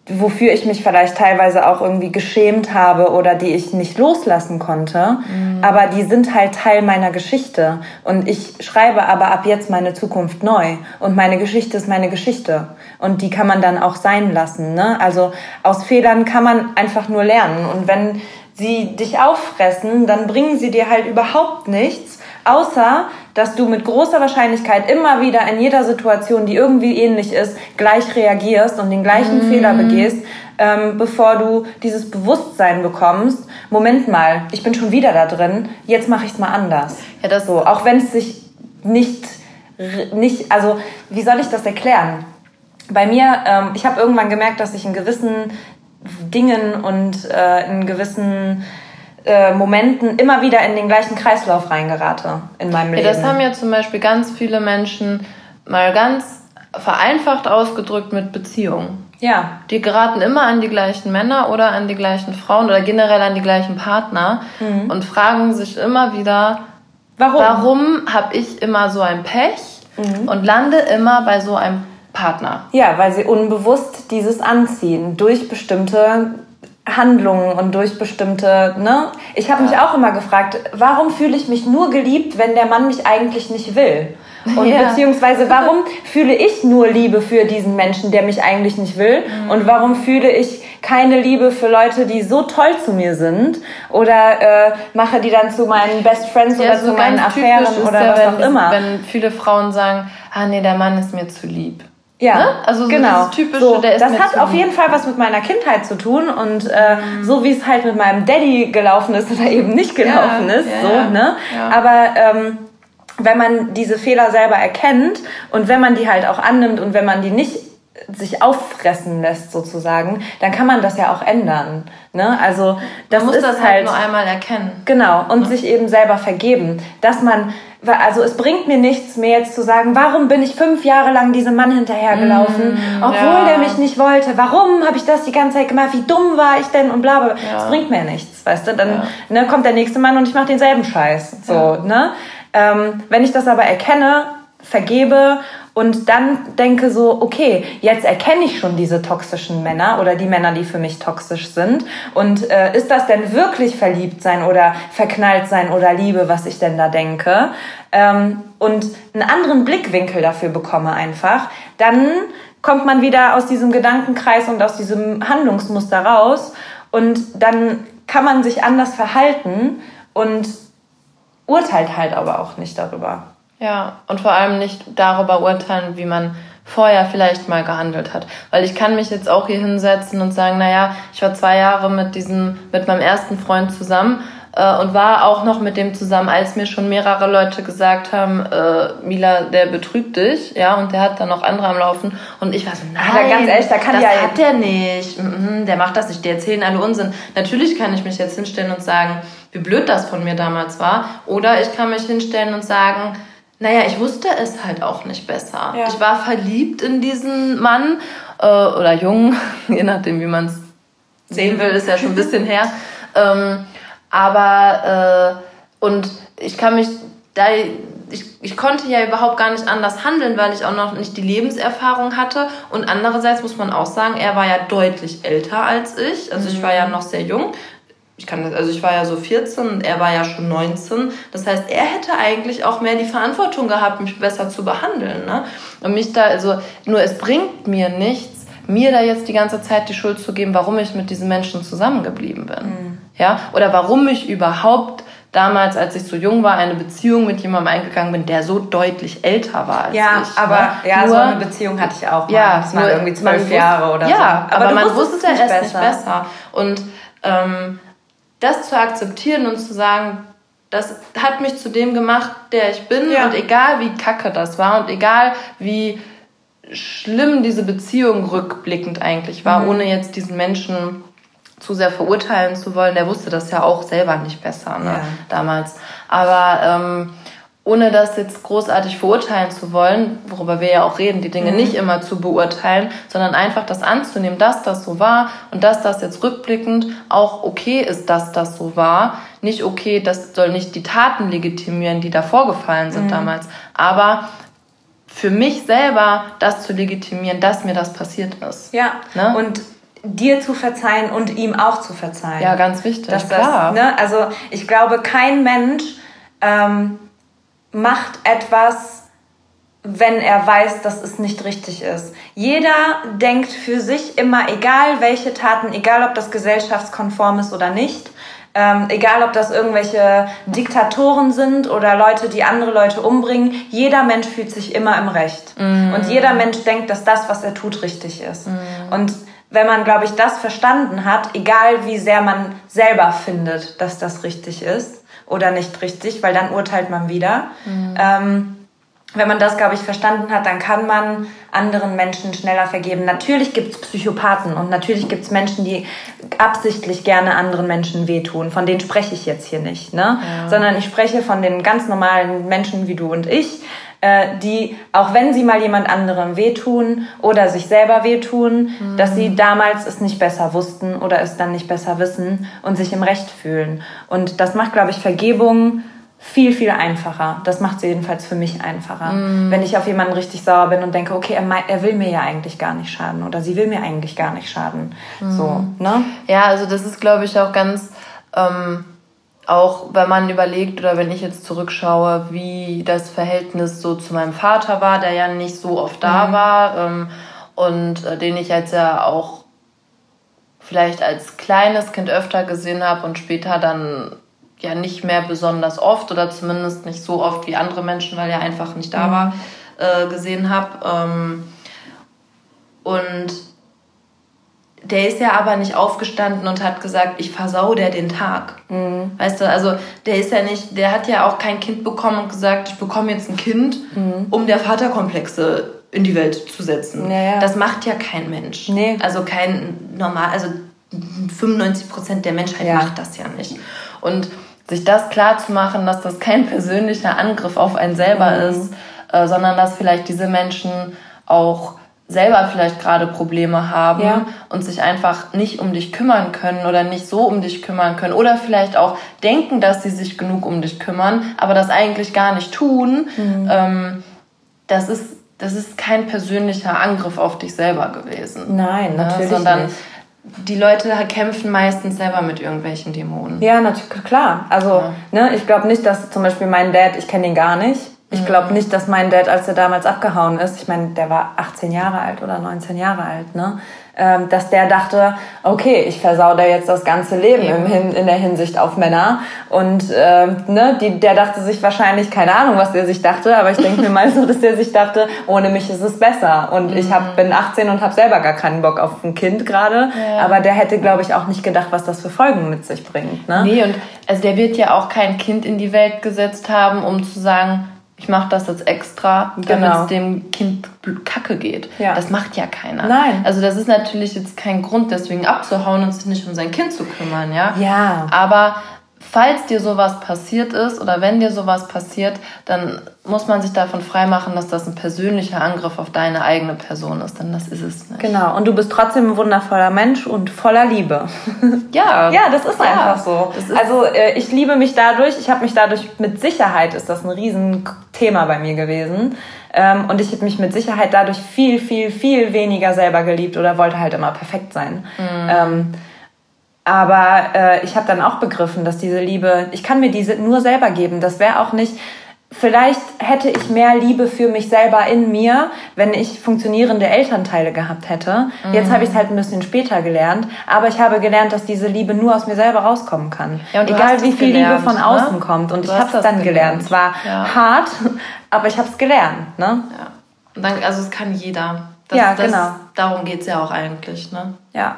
wofür ich mich vielleicht teilweise auch irgendwie geschämt habe oder die ich nicht loslassen konnte. Mhm. Aber die sind halt Teil meiner Geschichte. Und ich schreibe aber ab jetzt meine Zukunft neu. Und meine Geschichte ist meine Geschichte. Und die kann man dann auch sein lassen. Ne? Also aus Fehlern kann man einfach nur lernen. Und wenn sie dich auffressen, dann bringen sie dir halt überhaupt nichts, außer dass du mit großer Wahrscheinlichkeit immer wieder in jeder Situation, die irgendwie ähnlich ist, gleich reagierst und den gleichen mhm. Fehler begehst, ähm, bevor du dieses Bewusstsein bekommst. Moment mal, ich bin schon wieder da drin, jetzt mache ich es mal anders. Ja, das so, auch wenn es sich nicht, nicht, also wie soll ich das erklären? Bei mir, ähm, ich habe irgendwann gemerkt, dass ich in gewissen Dingen und äh, in gewissen äh, Momenten immer wieder in den gleichen Kreislauf reingerate in meinem Leben. Ja, das haben ja zum Beispiel ganz viele Menschen mal ganz vereinfacht ausgedrückt mit Beziehungen. Ja. Die geraten immer an die gleichen Männer oder an die gleichen Frauen oder generell an die gleichen Partner mhm. und fragen sich immer wieder, warum, warum habe ich immer so ein Pech mhm. und lande immer bei so einem Partner. Ja, weil sie unbewusst dieses anziehen durch bestimmte Handlungen und durch bestimmte, ne? Ich habe ja. mich auch immer gefragt, warum fühle ich mich nur geliebt, wenn der Mann mich eigentlich nicht will? Und ja. beziehungsweise warum fühle ich nur Liebe für diesen Menschen, der mich eigentlich nicht will? Mhm. Und warum fühle ich keine Liebe für Leute, die so toll zu mir sind? Oder äh, mache die dann zu meinen Best Friends ja, oder so zu meinen Affären oder was auch immer? Wenn viele Frauen sagen, ah nee, der Mann ist mir zu lieb. Ja, ne? also so genau. Typische, so, das hat auf jeden Fall was mit meiner Kindheit zu tun und äh, mhm. so wie es halt mit meinem Daddy gelaufen ist oder eben nicht gelaufen ja, ist, ja, so ne. Ja. Aber ähm, wenn man diese Fehler selber erkennt und wenn man die halt auch annimmt und wenn man die nicht sich auffressen lässt sozusagen, dann kann man das ja auch ändern. Ne? Also das man muss ist das halt, halt nur einmal erkennen. Genau und ja. sich eben selber vergeben, dass man also es bringt mir nichts mehr jetzt zu sagen, warum bin ich fünf Jahre lang diesem Mann hinterhergelaufen, mm, obwohl ja. der mich nicht wollte. Warum habe ich das die ganze Zeit gemacht? Wie dumm war ich denn und bla bla. Ja. Das bringt mir nichts, weißt du? Dann ne, kommt der nächste Mann und ich mache denselben Scheiß. So, ne? Ähm, wenn ich das aber erkenne, vergebe und dann denke so, okay, jetzt erkenne ich schon diese toxischen Männer oder die Männer, die für mich toxisch sind. Und äh, ist das denn wirklich verliebt sein oder verknallt sein oder Liebe, was ich denn da denke? Ähm, und einen anderen Blickwinkel dafür bekomme einfach, dann kommt man wieder aus diesem Gedankenkreis und aus diesem Handlungsmuster raus und dann kann man sich anders verhalten und urteilt halt aber auch nicht darüber. Ja, und vor allem nicht darüber urteilen, wie man vorher vielleicht mal gehandelt hat. Weil ich kann mich jetzt auch hier hinsetzen und sagen, naja, ich war zwei Jahre mit diesem, mit meinem ersten Freund zusammen äh, und war auch noch mit dem zusammen, als mir schon mehrere Leute gesagt haben, äh, Mila, der betrügt dich, ja, und der hat dann noch andere am Laufen. Und ich war so, nein, Aber ganz ehrlich, da kann das ja hat der nicht. Mhm, der macht das nicht, die erzählen alle Unsinn. Natürlich kann ich mich jetzt hinstellen und sagen, wie blöd das von mir damals war. Oder ich kann mich hinstellen und sagen, naja, ich wusste es halt auch nicht besser. Ja. Ich war verliebt in diesen Mann äh, oder Jungen, je nachdem, wie man es sehen will, ist ja schon ein bisschen her. Ähm, aber äh, und ich kann mich da ich, ich konnte ja überhaupt gar nicht anders handeln, weil ich auch noch nicht die Lebenserfahrung hatte. Und andererseits muss man auch sagen, er war ja deutlich älter als ich. Also ich war ja noch sehr jung ich kann das, also ich war ja so 14 und er war ja schon 19. Das heißt, er hätte eigentlich auch mehr die Verantwortung gehabt, mich besser zu behandeln. Ne? Und mich da, also, nur es bringt mir nichts, mir da jetzt die ganze Zeit die Schuld zu geben, warum ich mit diesen Menschen zusammengeblieben bin. Mhm. Ja? Oder warum ich überhaupt damals, als ich so jung war, eine Beziehung mit jemandem eingegangen bin, der so deutlich älter war als ja, ich. Aber, ne? ja, aber so eine Beziehung hatte ich auch mal. Ja, das war irgendwie zwölf Jahre oder ja, so. Ja, aber, aber man wusste es nicht, nicht besser. Und ähm, das zu akzeptieren und zu sagen, das hat mich zu dem gemacht, der ich bin ja. und egal wie kacke das war und egal wie schlimm diese Beziehung rückblickend eigentlich war, mhm. ohne jetzt diesen Menschen zu sehr verurteilen zu wollen. Der wusste das ja auch selber nicht besser ne, ja. damals. Aber ähm, ohne das jetzt großartig verurteilen zu wollen, worüber wir ja auch reden, die Dinge mhm. nicht immer zu beurteilen, sondern einfach das anzunehmen, dass das so war und dass das jetzt rückblickend auch okay ist, dass das so war. Nicht okay, das soll nicht die Taten legitimieren, die da vorgefallen sind mhm. damals, aber für mich selber das zu legitimieren, dass mir das passiert ist. Ja. Ne? Und dir zu verzeihen und ihm auch zu verzeihen. Ja, ganz wichtig. Dass klar. Das, ne? Also ich glaube, kein Mensch ähm, macht etwas, wenn er weiß, dass es nicht richtig ist. Jeder denkt für sich immer, egal welche Taten, egal ob das gesellschaftskonform ist oder nicht, ähm, egal ob das irgendwelche Diktatoren sind oder Leute, die andere Leute umbringen, jeder Mensch fühlt sich immer im Recht. Mm. Und jeder Mensch denkt, dass das, was er tut, richtig ist. Mm. Und wenn man, glaube ich, das verstanden hat, egal wie sehr man selber findet, dass das richtig ist, oder nicht richtig, weil dann urteilt man wieder. Mhm. Ähm, wenn man das, glaube ich, verstanden hat, dann kann man anderen Menschen schneller vergeben. Natürlich gibt es Psychopathen und natürlich gibt es Menschen, die absichtlich gerne anderen Menschen wehtun. Von denen spreche ich jetzt hier nicht, ne? Ja. Sondern ich spreche von den ganz normalen Menschen wie du und ich, äh, die, auch wenn sie mal jemand anderem wehtun oder sich selber wehtun, mhm. dass sie damals es nicht besser wussten oder es dann nicht besser wissen und sich im Recht fühlen. Und das macht, glaube ich, Vergebung viel, viel einfacher. Das macht sie jedenfalls für mich einfacher. Mm. Wenn ich auf jemanden richtig sauer bin und denke, okay, er, er, will mir ja eigentlich gar nicht schaden oder sie will mir eigentlich gar nicht schaden. Mm. So, ne? Ja, also das ist, glaube ich, auch ganz ähm, auch wenn man überlegt oder wenn ich jetzt zurückschaue, wie das Verhältnis so zu meinem Vater war, der ja nicht so oft da mhm. war ähm, und äh, den ich jetzt ja auch vielleicht als kleines Kind öfter gesehen habe und später dann ja nicht mehr besonders oft oder zumindest nicht so oft wie andere Menschen, weil er einfach nicht da mhm. war, äh, gesehen habe. Ähm, und der ist ja aber nicht aufgestanden und hat gesagt, ich versau der den Tag. Mhm. Weißt du, also der ist ja nicht, der hat ja auch kein Kind bekommen und gesagt, ich bekomme jetzt ein Kind, mhm. um der Vaterkomplexe in die Welt zu setzen. Ja, Das macht ja kein Mensch. Nee. Also kein normal, also 95 Prozent der Menschheit ja. macht das ja nicht. Und sich das klar zu machen, dass das kein persönlicher Angriff auf einen selber mhm. ist, äh, sondern dass vielleicht diese Menschen auch selber vielleicht gerade Probleme haben ja. und sich einfach nicht um dich kümmern können oder nicht so um dich kümmern können oder vielleicht auch denken, dass sie sich genug um dich kümmern, aber das eigentlich gar nicht tun, mhm. ähm, das ist das ist kein persönlicher Angriff auf dich selber gewesen. Nein, ne? natürlich sondern nicht. Die Leute kämpfen meistens selber mit irgendwelchen Dämonen. Ja, natürlich, klar. Also, ja. ne, ich glaube nicht, dass zum Beispiel mein Dad, ich kenne ihn gar nicht, ich glaube nicht, dass mein Dad, als er damals abgehauen ist, ich meine, der war 18 Jahre alt oder 19 Jahre alt, ne? Ähm, dass der dachte, okay, ich versau da jetzt das ganze Leben ja. Hin, in der Hinsicht auf Männer. Und ähm, ne, die, der dachte sich wahrscheinlich, keine Ahnung, was der sich dachte, aber ich denke mir mal so, dass der sich dachte, ohne mich ist es besser. Und mhm. ich hab, bin 18 und habe selber gar keinen Bock auf ein Kind gerade. Ja. Aber der hätte, glaube ich, auch nicht gedacht, was das für Folgen mit sich bringt. Ne? Nee, und also der wird ja auch kein Kind in die Welt gesetzt haben, um zu sagen, ich mache das jetzt extra, damit genau. es dem Kind kacke geht. Ja. Das macht ja keiner. Nein. Also das ist natürlich jetzt kein Grund, deswegen abzuhauen und sich nicht um sein Kind zu kümmern, ja. Ja. Aber falls dir sowas passiert ist oder wenn dir sowas passiert, dann muss man sich davon freimachen, dass das ein persönlicher Angriff auf deine eigene Person ist, denn das ist es nicht. Genau, und du bist trotzdem ein wundervoller Mensch und voller Liebe. Ja. ja, das ist ja, einfach so. Ist also äh, ich liebe mich dadurch, ich habe mich dadurch, mit Sicherheit ist das ein Riesenthema bei mir gewesen. Ähm, und ich habe mich mit Sicherheit dadurch viel, viel, viel weniger selber geliebt oder wollte halt immer perfekt sein. Mhm. Ähm, aber äh, ich habe dann auch begriffen, dass diese Liebe, ich kann mir diese nur selber geben. Das wäre auch nicht, vielleicht hätte ich mehr Liebe für mich selber in mir, wenn ich funktionierende Elternteile gehabt hätte. Mhm. Jetzt habe ich es halt ein bisschen später gelernt, aber ich habe gelernt, dass diese Liebe nur aus mir selber rauskommen kann. Ja, Egal wie viel gelernt, Liebe von außen ne? kommt. Und du ich habe es dann gelernt. Es war ja. hart, aber ich habe es gelernt. Ne? Ja. Und dann, also es kann jeder. Das, ja, genau. darum geht es ja auch eigentlich. Ne? Ja.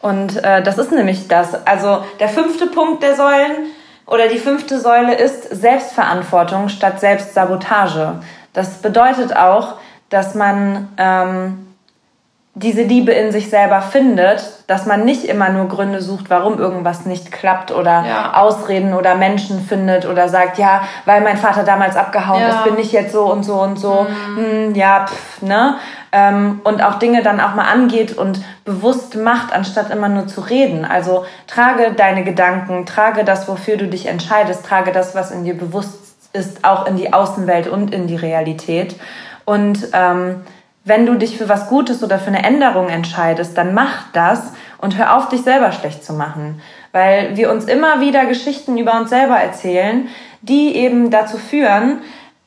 Und äh, das ist nämlich das. Also der fünfte Punkt der Säulen oder die fünfte Säule ist Selbstverantwortung statt Selbstsabotage. Das bedeutet auch, dass man ähm, diese Liebe in sich selber findet, dass man nicht immer nur Gründe sucht, warum irgendwas nicht klappt oder ja. Ausreden oder Menschen findet oder sagt, ja, weil mein Vater damals abgehauen ja. ist, bin ich jetzt so und so und so. Mhm. Hm, ja, pff, ne? Ähm, und auch Dinge dann auch mal angeht und bewusst macht, anstatt immer nur zu reden. Also trage deine Gedanken, trage das, wofür du dich entscheidest, trage das, was in dir bewusst ist, auch in die Außenwelt und in die Realität. Und ähm, wenn du dich für was Gutes oder für eine Änderung entscheidest, dann mach das und hör auf, dich selber schlecht zu machen. Weil wir uns immer wieder Geschichten über uns selber erzählen, die eben dazu führen,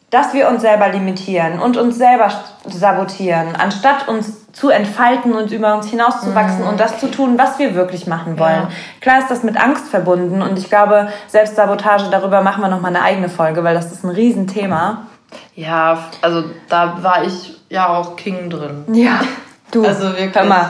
dass wir uns selber limitieren und uns selber sabotieren, anstatt uns zu entfalten und über uns hinauszuwachsen mhm. und das zu tun, was wir wirklich machen wollen. Ja. Klar ist das mit Angst verbunden und ich glaube, Selbstsabotage, darüber machen wir nochmal eine eigene Folge, weil das ist ein Riesenthema. Ja, also da war ich ja auch King drin. Ja, du. Also wirklich. Hör mal.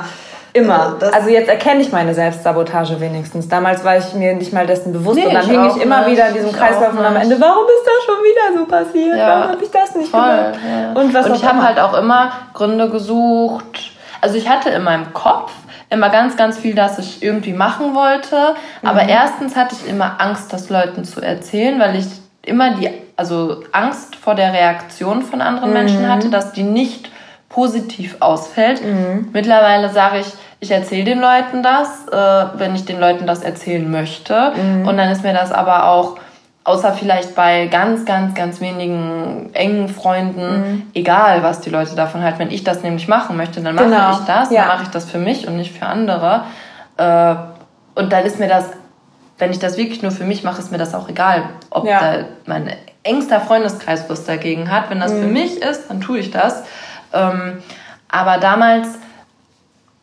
Immer. Das also jetzt erkenne ich meine Selbstsabotage wenigstens. Damals war ich mir nicht mal dessen bewusst nee, und dann hing ich immer nicht. wieder in diesem Kreislauf und am Ende, warum ist das schon wieder so passiert? Ja. Warum habe ich das nicht Voll, gemacht? Ja. Und, was und ich habe halt auch immer Gründe gesucht. Also ich hatte in meinem Kopf immer ganz, ganz viel, das ich irgendwie machen wollte. Aber mhm. erstens hatte ich immer Angst, das Leuten zu erzählen, weil ich immer die also Angst vor der Reaktion von anderen mhm. Menschen hatte, dass die nicht positiv ausfällt. Mhm. Mittlerweile sage ich, ich erzähle den Leuten das, äh, wenn ich den Leuten das erzählen möchte. Mhm. Und dann ist mir das aber auch, außer vielleicht bei ganz, ganz, ganz wenigen engen Freunden, mhm. egal, was die Leute davon halten. Wenn ich das nämlich machen möchte, dann mache genau. ich das. Ja. Dann mache ich das für mich und nicht für andere. Äh, und dann ist mir das wenn ich das wirklich nur für mich mache, ist mir das auch egal, ob ja. da mein engster Freundeskreis was dagegen hat. Wenn das mhm. für mich ist, dann tue ich das. Ähm, aber damals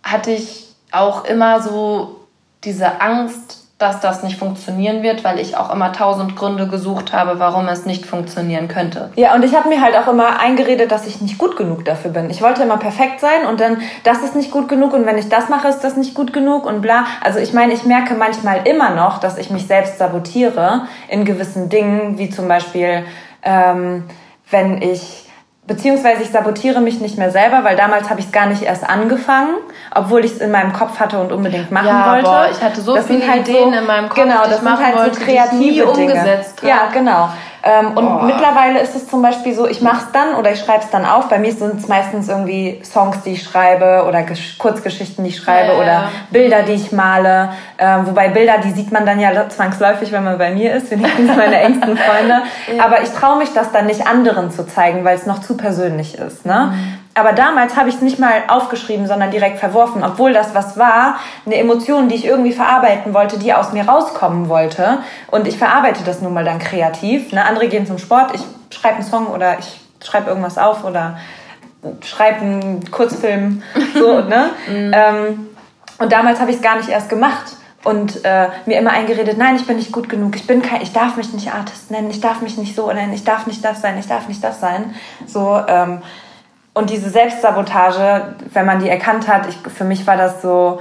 hatte ich auch immer so diese Angst, dass das nicht funktionieren wird, weil ich auch immer tausend Gründe gesucht habe, warum es nicht funktionieren könnte. Ja, und ich habe mir halt auch immer eingeredet, dass ich nicht gut genug dafür bin. Ich wollte immer perfekt sein und dann, das ist nicht gut genug und wenn ich das mache, ist das nicht gut genug und bla. Also ich meine, ich merke manchmal immer noch, dass ich mich selbst sabotiere in gewissen Dingen, wie zum Beispiel, ähm, wenn ich beziehungsweise ich sabotiere mich nicht mehr selber, weil damals habe ich es gar nicht erst angefangen, obwohl ich es in meinem Kopf hatte und unbedingt machen ja, wollte. Boah, ich hatte so das viele halt Ideen so, in meinem Kopf, genau, das sind halt wollte, so kreative Dinge. Ja, genau. Ähm, und oh. mittlerweile ist es zum Beispiel so, ich mache es dann oder ich schreibe es dann auf. Bei mir sind es meistens irgendwie Songs, die ich schreibe oder Gesch Kurzgeschichten, die ich schreibe ja, oder ja. Bilder, die ich male. Ähm, wobei Bilder, die sieht man dann ja zwangsläufig, wenn man bei mir ist, wenigstens meine engsten Freunde. Ja. Aber ich traue mich das dann nicht anderen zu zeigen, weil es noch zu persönlich ist. Ne? Mhm. Aber damals habe ich es nicht mal aufgeschrieben, sondern direkt verworfen, obwohl das was war, eine Emotion, die ich irgendwie verarbeiten wollte, die aus mir rauskommen wollte. Und ich verarbeite das nun mal dann kreativ. Ne? Andere gehen zum Sport, ich schreibe einen Song oder ich schreibe irgendwas auf oder schreibe einen Kurzfilm. So, ne? mhm. ähm, und damals habe ich es gar nicht erst gemacht und äh, mir immer eingeredet, nein, ich bin nicht gut genug, ich bin kein, ich darf mich nicht Artist nennen, ich darf mich nicht so nennen, ich darf nicht das sein, ich darf nicht das sein. So ähm, und diese Selbstsabotage, wenn man die erkannt hat, ich, für mich war das so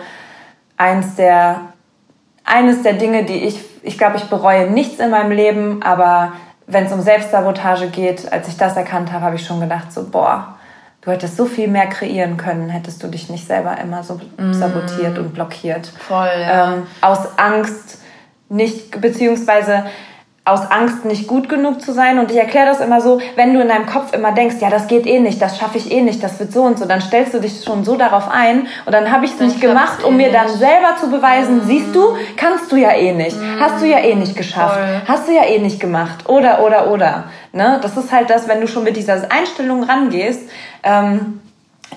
eins der, eines der Dinge, die ich, ich glaube, ich bereue nichts in meinem Leben, aber wenn es um Selbstsabotage geht, als ich das erkannt habe, habe ich schon gedacht, so, boah, du hättest so viel mehr kreieren können, hättest du dich nicht selber immer so mm. sabotiert und blockiert. Voll, ja. Ähm, aus Angst nicht, beziehungsweise aus Angst nicht gut genug zu sein. Und ich erkläre das immer so, wenn du in deinem Kopf immer denkst, ja, das geht eh nicht, das schaffe ich eh nicht, das wird so und so, dann stellst du dich schon so darauf ein und dann habe ich es nicht gemacht, um eh mir nicht. dann selber zu beweisen, mhm. siehst du, kannst du ja eh nicht, mhm. hast du ja eh nicht geschafft, Voll. hast du ja eh nicht gemacht oder, oder, oder. Ne? Das ist halt das, wenn du schon mit dieser Einstellung rangehst, ähm,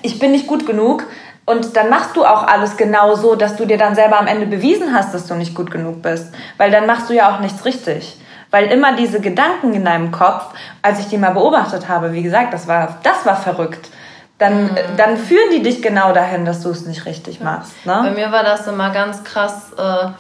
ich bin nicht gut genug, und dann machst du auch alles genau so, dass du dir dann selber am Ende bewiesen hast, dass du nicht gut genug bist. Weil dann machst du ja auch nichts richtig. Weil immer diese Gedanken in deinem Kopf, als ich die mal beobachtet habe, wie gesagt, das war, das war verrückt. Dann, mhm. dann führen die dich genau dahin, dass du es nicht richtig machst. Ne? Bei mir war das immer ganz krass. Äh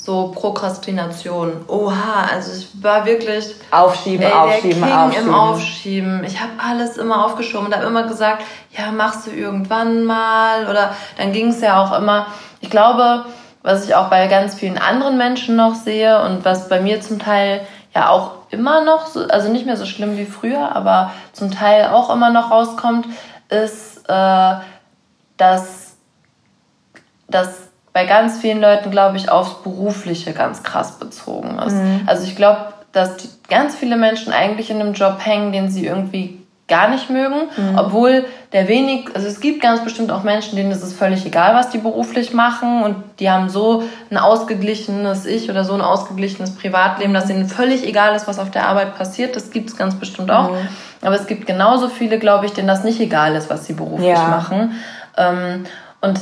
so Prokrastination. Oha, also ich war wirklich aufschieben, ey, aufschieben, King aufschieben. im Aufschieben. Ich habe alles immer aufgeschoben und habe immer gesagt, ja, machst du irgendwann mal oder dann ging es ja auch immer. Ich glaube, was ich auch bei ganz vielen anderen Menschen noch sehe und was bei mir zum Teil ja auch immer noch, so, also nicht mehr so schlimm wie früher, aber zum Teil auch immer noch rauskommt, ist, äh, dass, dass bei ganz vielen Leuten, glaube ich, aufs Berufliche ganz krass bezogen ist. Mhm. Also ich glaube, dass die, ganz viele Menschen eigentlich in einem Job hängen, den sie irgendwie gar nicht mögen, mhm. obwohl der wenig, also es gibt ganz bestimmt auch Menschen, denen ist es völlig egal, was die beruflich machen und die haben so ein ausgeglichenes Ich oder so ein ausgeglichenes Privatleben, dass ihnen völlig egal ist, was auf der Arbeit passiert. Das gibt es ganz bestimmt auch. Mhm. Aber es gibt genauso viele, glaube ich, denen das nicht egal ist, was sie beruflich ja. machen. Ähm, und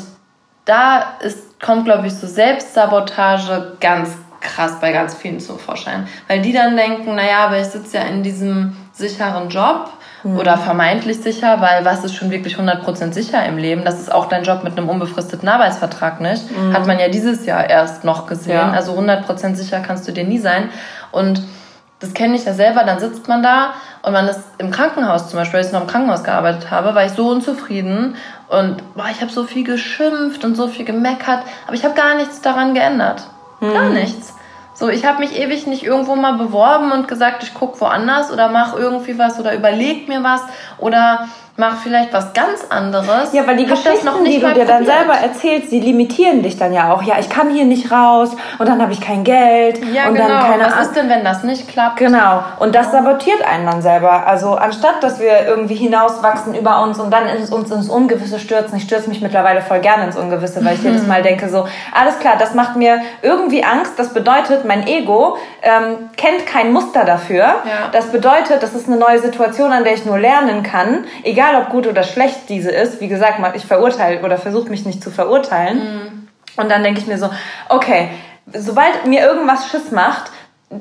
da ist, kommt, glaube ich, so Selbstsabotage ganz krass bei ganz vielen zu Vorschein. Weil die dann denken, naja, aber ich sitze ja in diesem sicheren Job mhm. oder vermeintlich sicher, weil was ist schon wirklich 100% sicher im Leben? Das ist auch dein Job mit einem unbefristeten Arbeitsvertrag nicht. Mhm. Hat man ja dieses Jahr erst noch gesehen. Ja. Also 100% sicher kannst du dir nie sein. Und das kenne ich ja selber, dann sitzt man da und man ist im Krankenhaus zum Beispiel, als ich noch im Krankenhaus gearbeitet habe, war ich so unzufrieden und boah, ich habe so viel geschimpft und so viel gemeckert, aber ich habe gar nichts daran geändert. Gar nichts. So, ich habe mich ewig nicht irgendwo mal beworben und gesagt, ich guck woanders oder mach irgendwie was oder überleg mir was oder mach vielleicht was ganz anderes. Ja, weil die Geschichten, die du dir dann selber erzählst, die limitieren dich dann ja auch. Ja, ich kann hier nicht raus und dann habe ich kein Geld ja, und genau. dann keine Was ist denn, wenn das nicht klappt? Genau. Und das sabotiert einen dann selber. Also anstatt, dass wir irgendwie hinauswachsen über uns und dann ins, uns ins Ungewisse stürzen. Ich stürze mich mittlerweile voll gerne ins Ungewisse, weil ich mhm. jedes Mal denke so, alles klar, das macht mir irgendwie Angst. Das bedeutet, mein Ego ähm, kennt kein Muster dafür. Ja. Das bedeutet, das ist eine neue Situation, an der ich nur lernen kann. Egal egal ob gut oder schlecht diese ist, wie gesagt, ich verurteile oder versuche mich nicht zu verurteilen. Mhm. Und dann denke ich mir so, okay, sobald mir irgendwas Schiss macht,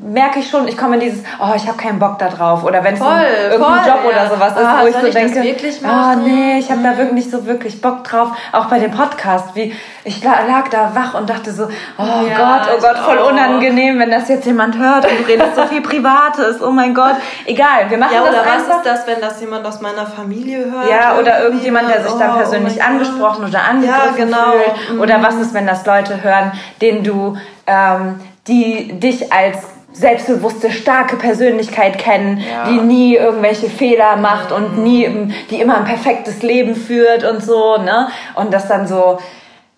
merke ich schon, ich komme in dieses, oh, ich habe keinen Bock da drauf. Oder wenn es um irgendein Job ja. oder sowas ist, ah, wo ich so ich denke, oh nee, ich habe da wirklich nicht so wirklich Bock drauf. Auch bei dem Podcast, wie ich lag da wach und dachte so, oh ja, Gott, oh Gott, voll auch. unangenehm, wenn das jetzt jemand hört und du redest so viel Privates. Oh mein Gott, egal, wir machen ja, oder das was einfach. ist das, wenn das jemand aus meiner Familie hört? Ja, oder irgendjemand, der sich dann oh, persönlich oh angesprochen oder angegriffen ja, genau. fühlt. Oder was ist, wenn das Leute hören, denen du ähm, die dich als selbstbewusste, starke Persönlichkeit kennen, ja. die nie irgendwelche Fehler macht mhm. und nie, die immer ein perfektes Leben führt und so, ne? Und das dann so,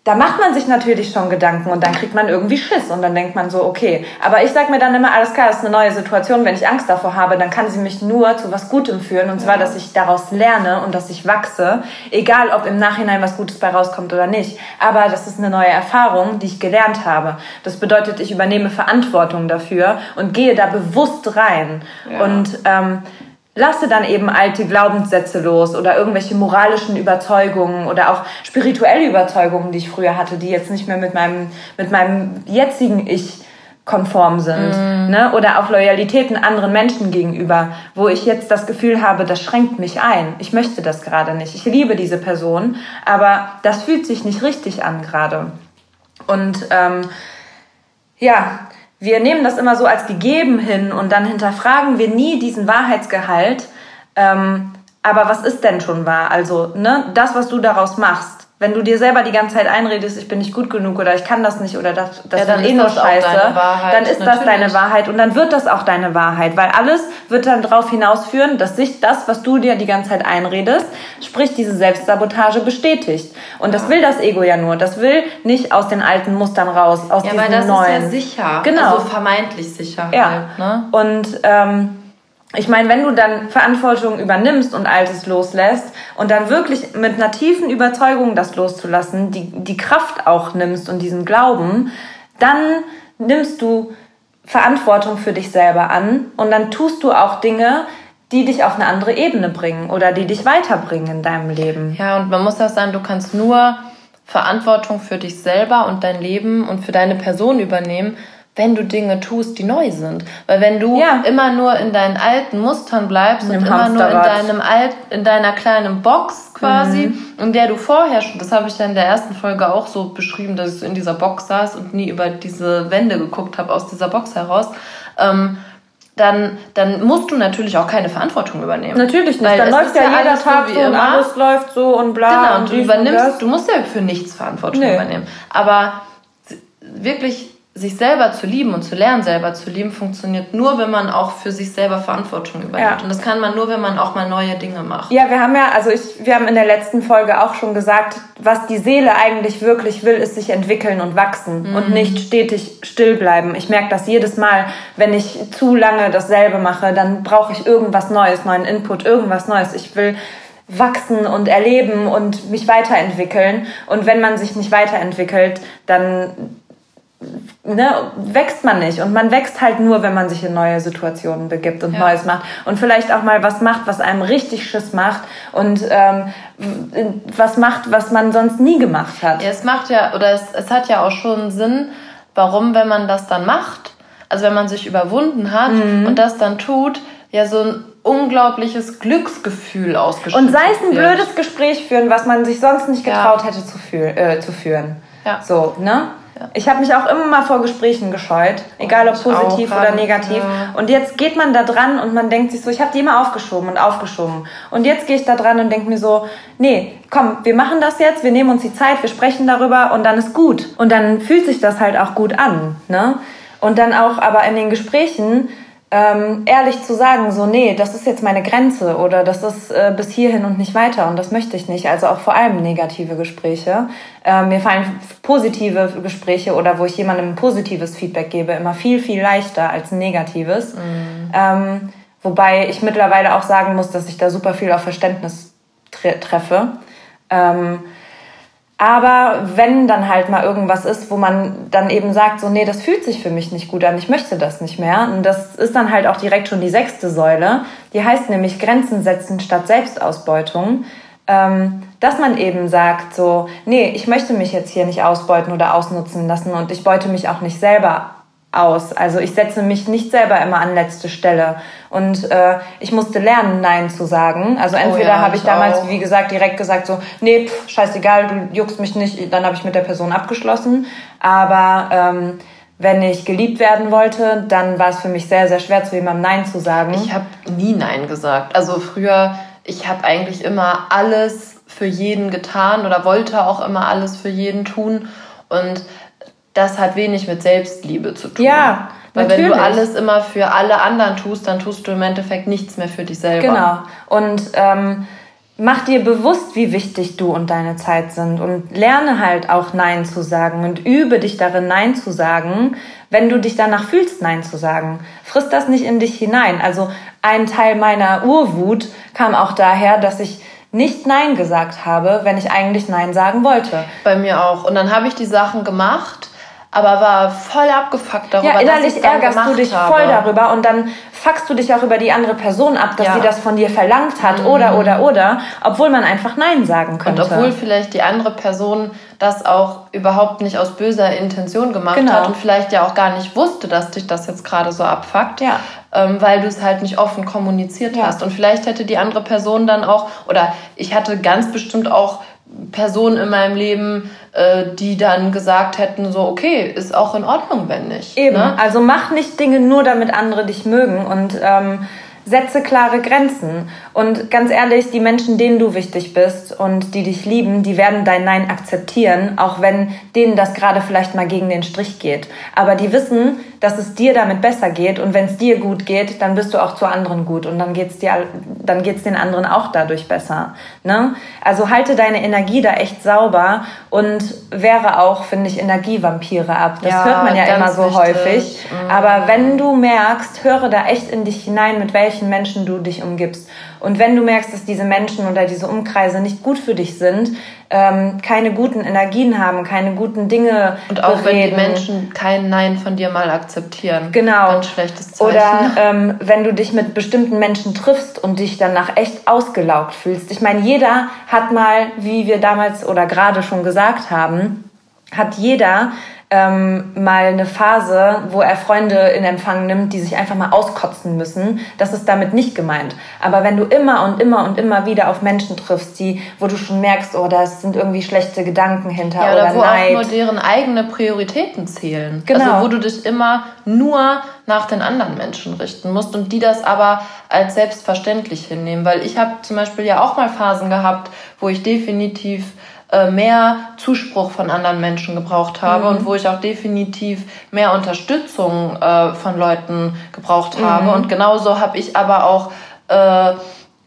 da macht man sich natürlich schon Gedanken und dann kriegt man irgendwie Schiss und dann denkt man so, okay. Aber ich sag mir dann immer, alles klar, das ist eine neue Situation. Wenn ich Angst davor habe, dann kann sie mich nur zu was Gutem führen und zwar, dass ich daraus lerne und dass ich wachse, egal ob im Nachhinein was Gutes bei rauskommt oder nicht. Aber das ist eine neue Erfahrung, die ich gelernt habe. Das bedeutet, ich übernehme Verantwortung dafür und gehe da bewusst rein. Ja. Und ähm, lasse dann eben alte Glaubenssätze los oder irgendwelche moralischen Überzeugungen oder auch spirituelle Überzeugungen, die ich früher hatte, die jetzt nicht mehr mit meinem, mit meinem jetzigen Ich konform sind. Mm. Ne? Oder auch Loyalitäten anderen Menschen gegenüber, wo ich jetzt das Gefühl habe, das schränkt mich ein. Ich möchte das gerade nicht. Ich liebe diese Person, aber das fühlt sich nicht richtig an gerade. Und ähm, ja, wir nehmen das immer so als gegeben hin und dann hinterfragen wir nie diesen Wahrheitsgehalt. Ähm, aber was ist denn schon wahr? Also, ne, das, was du daraus machst. Wenn du dir selber die ganze Zeit einredest, ich bin nicht gut genug oder ich kann das nicht oder das, das ja, wird eh nur scheiße, dann ist Natürlich. das deine Wahrheit und dann wird das auch deine Wahrheit, weil alles wird dann darauf hinausführen, dass sich das, was du dir die ganze Zeit einredest, sprich diese Selbstsabotage bestätigt. Und das will das Ego ja nur. Das will nicht aus den alten Mustern raus, aus ja, diesen neuen. Ja, weil das ist ja sicher. Genau. Also vermeintlich sicher ja. halt. Ne? Und ähm, ich meine, wenn du dann Verantwortung übernimmst und Altes loslässt und dann wirklich mit einer tiefen Überzeugung das loszulassen, die, die Kraft auch nimmst und diesen Glauben, dann nimmst du Verantwortung für dich selber an und dann tust du auch Dinge, die dich auf eine andere Ebene bringen oder die dich weiterbringen in deinem Leben. Ja, und man muss auch sagen, du kannst nur Verantwortung für dich selber und dein Leben und für deine Person übernehmen, wenn du Dinge tust, die neu sind. Weil wenn du ja. immer nur in deinen alten Mustern bleibst und immer nur in deinem alt, in deiner kleinen Box quasi, mhm. in der du vorher schon, das habe ich ja in der ersten Folge auch so beschrieben, dass ich so in dieser Box saß und nie über diese Wände geguckt habe aus dieser Box heraus. Ähm, dann, dann musst du natürlich auch keine Verantwortung übernehmen. Natürlich nicht. Weil dann läuft ja, ja jeder Tag so, und alles läuft so und bla. Genau, und, und du übernimmst, und du musst ja für nichts Verantwortung nee. übernehmen. Aber wirklich sich selber zu lieben und zu lernen, selber zu lieben, funktioniert nur, wenn man auch für sich selber Verantwortung übernimmt. Ja. Und das kann man nur, wenn man auch mal neue Dinge macht. Ja, wir haben ja, also ich, wir haben in der letzten Folge auch schon gesagt, was die Seele eigentlich wirklich will, ist sich entwickeln und wachsen mhm. und nicht stetig still bleiben. Ich merke das jedes Mal, wenn ich zu lange dasselbe mache, dann brauche ich irgendwas Neues, neuen Input, irgendwas Neues. Ich will wachsen und erleben und mich weiterentwickeln. Und wenn man sich nicht weiterentwickelt, dann ne, wächst man nicht. Und man wächst halt nur, wenn man sich in neue Situationen begibt und ja. Neues macht. Und vielleicht auch mal was macht, was einem richtig Schiss macht und ähm, was macht, was man sonst nie gemacht hat. Ja, es macht ja, oder es, es hat ja auch schon Sinn, warum, wenn man das dann macht, also wenn man sich überwunden hat mhm. und das dann tut, ja so ein unglaubliches Glücksgefühl ausgeschüttet Und sei es ein wird. blödes Gespräch führen, was man sich sonst nicht getraut ja. hätte zu, fühl, äh, zu führen. Ja. So, ne? Ich habe mich auch immer mal vor Gesprächen gescheut, egal ob positiv oder negativ. Ja. Und jetzt geht man da dran und man denkt sich so, ich habe die immer aufgeschoben und aufgeschoben. Und jetzt gehe ich da dran und denke mir so, nee, komm, wir machen das jetzt, wir nehmen uns die Zeit, wir sprechen darüber und dann ist gut. Und dann fühlt sich das halt auch gut an. Ne? Und dann auch aber in den Gesprächen ähm, ehrlich zu sagen, so, nee, das ist jetzt meine Grenze oder das ist äh, bis hierhin und nicht weiter und das möchte ich nicht. Also auch vor allem negative Gespräche. Ähm, mir fallen positive Gespräche oder wo ich jemandem ein positives Feedback gebe, immer viel, viel leichter als ein negatives. Mhm. Ähm, wobei ich mittlerweile auch sagen muss, dass ich da super viel auf Verständnis tre treffe. Ähm, aber wenn dann halt mal irgendwas ist, wo man dann eben sagt, so, nee, das fühlt sich für mich nicht gut an, ich möchte das nicht mehr. Und das ist dann halt auch direkt schon die sechste Säule. Die heißt nämlich Grenzen setzen statt Selbstausbeutung. Ähm, dass man eben sagt, so, nee, ich möchte mich jetzt hier nicht ausbeuten oder ausnutzen lassen und ich beute mich auch nicht selber aus. Also ich setze mich nicht selber immer an letzte Stelle. Und äh, ich musste lernen, Nein zu sagen. Also oh entweder oh ja, habe ich, ich damals, auch. wie gesagt, direkt gesagt, so, nee, pff, scheißegal, du juckst mich nicht, dann habe ich mit der Person abgeschlossen. Aber ähm, wenn ich geliebt werden wollte, dann war es für mich sehr, sehr schwer, zu jemandem Nein zu sagen. Ich habe nie Nein gesagt. Also früher, ich habe eigentlich immer alles für jeden getan oder wollte auch immer alles für jeden tun. Und das hat wenig mit Selbstliebe zu tun. Ja, weil Natürlich. wenn du alles immer für alle anderen tust, dann tust du im Endeffekt nichts mehr für dich selber. Genau. Und ähm, mach dir bewusst, wie wichtig du und deine Zeit sind und lerne halt auch Nein zu sagen und übe dich darin, Nein zu sagen, wenn du dich danach fühlst, Nein zu sagen. Friss das nicht in dich hinein. Also ein Teil meiner Urwut kam auch daher, dass ich nicht Nein gesagt habe, wenn ich eigentlich Nein sagen wollte. Bei mir auch. Und dann habe ich die Sachen gemacht aber war voll abgefuckt darüber. Ja, innerlich ärgerst du dich habe. voll darüber und dann fuckst du dich auch über die andere Person ab, dass ja. sie das von dir verlangt hat mhm. oder oder oder, obwohl man einfach Nein sagen könnte. Und obwohl vielleicht die andere Person das auch überhaupt nicht aus böser Intention gemacht genau. hat und vielleicht ja auch gar nicht wusste, dass dich das jetzt gerade so abfuckt, ja. ähm, weil du es halt nicht offen kommuniziert ja. hast. Und vielleicht hätte die andere Person dann auch, oder ich hatte ganz bestimmt auch Personen in meinem Leben, äh, die dann gesagt hätten, so, okay, ist auch in Ordnung, wenn nicht. Eben, ne? also mach nicht Dinge nur, damit andere dich mögen und ähm, setze klare Grenzen. Und ganz ehrlich, die Menschen, denen du wichtig bist und die dich lieben, die werden dein Nein akzeptieren, auch wenn denen das gerade vielleicht mal gegen den Strich geht. Aber die wissen, dass es dir damit besser geht und wenn es dir gut geht, dann bist du auch zu anderen gut und dann geht's dir, dann geht's den anderen auch dadurch besser. Ne? Also halte deine Energie da echt sauber und wehre auch, finde ich, Energievampire ab. Das ja, hört man ja immer so wichtig. häufig. Mhm. Aber wenn du merkst, höre da echt in dich hinein, mit welchen Menschen du dich umgibst. Und wenn du merkst, dass diese Menschen oder diese Umkreise nicht gut für dich sind, ähm, keine guten Energien haben, keine guten Dinge Und auch bereden. wenn die Menschen kein Nein von dir mal akzeptieren. Genau. Ganz schlechtes Zeichen. Oder ähm, wenn du dich mit bestimmten Menschen triffst und dich danach echt ausgelaugt fühlst. Ich meine, jeder hat mal, wie wir damals oder gerade schon gesagt haben, hat jeder ähm, mal eine Phase, wo er Freunde in Empfang nimmt, die sich einfach mal auskotzen müssen. Das ist damit nicht gemeint. Aber wenn du immer und immer und immer wieder auf Menschen triffst, die, wo du schon merkst, oh, da sind irgendwie schlechte Gedanken hinter ja, oder, oder wo Neid. auch nur deren eigene Prioritäten zählen. Genau. Also wo du dich immer nur nach den anderen Menschen richten musst und die das aber als selbstverständlich hinnehmen. Weil ich habe zum Beispiel ja auch mal Phasen gehabt, wo ich definitiv äh, mehr Zuspruch von anderen Menschen gebraucht habe mhm. und wo ich auch definitiv mehr Unterstützung äh, von Leuten gebraucht habe. Mhm. Und genauso habe ich aber auch, äh,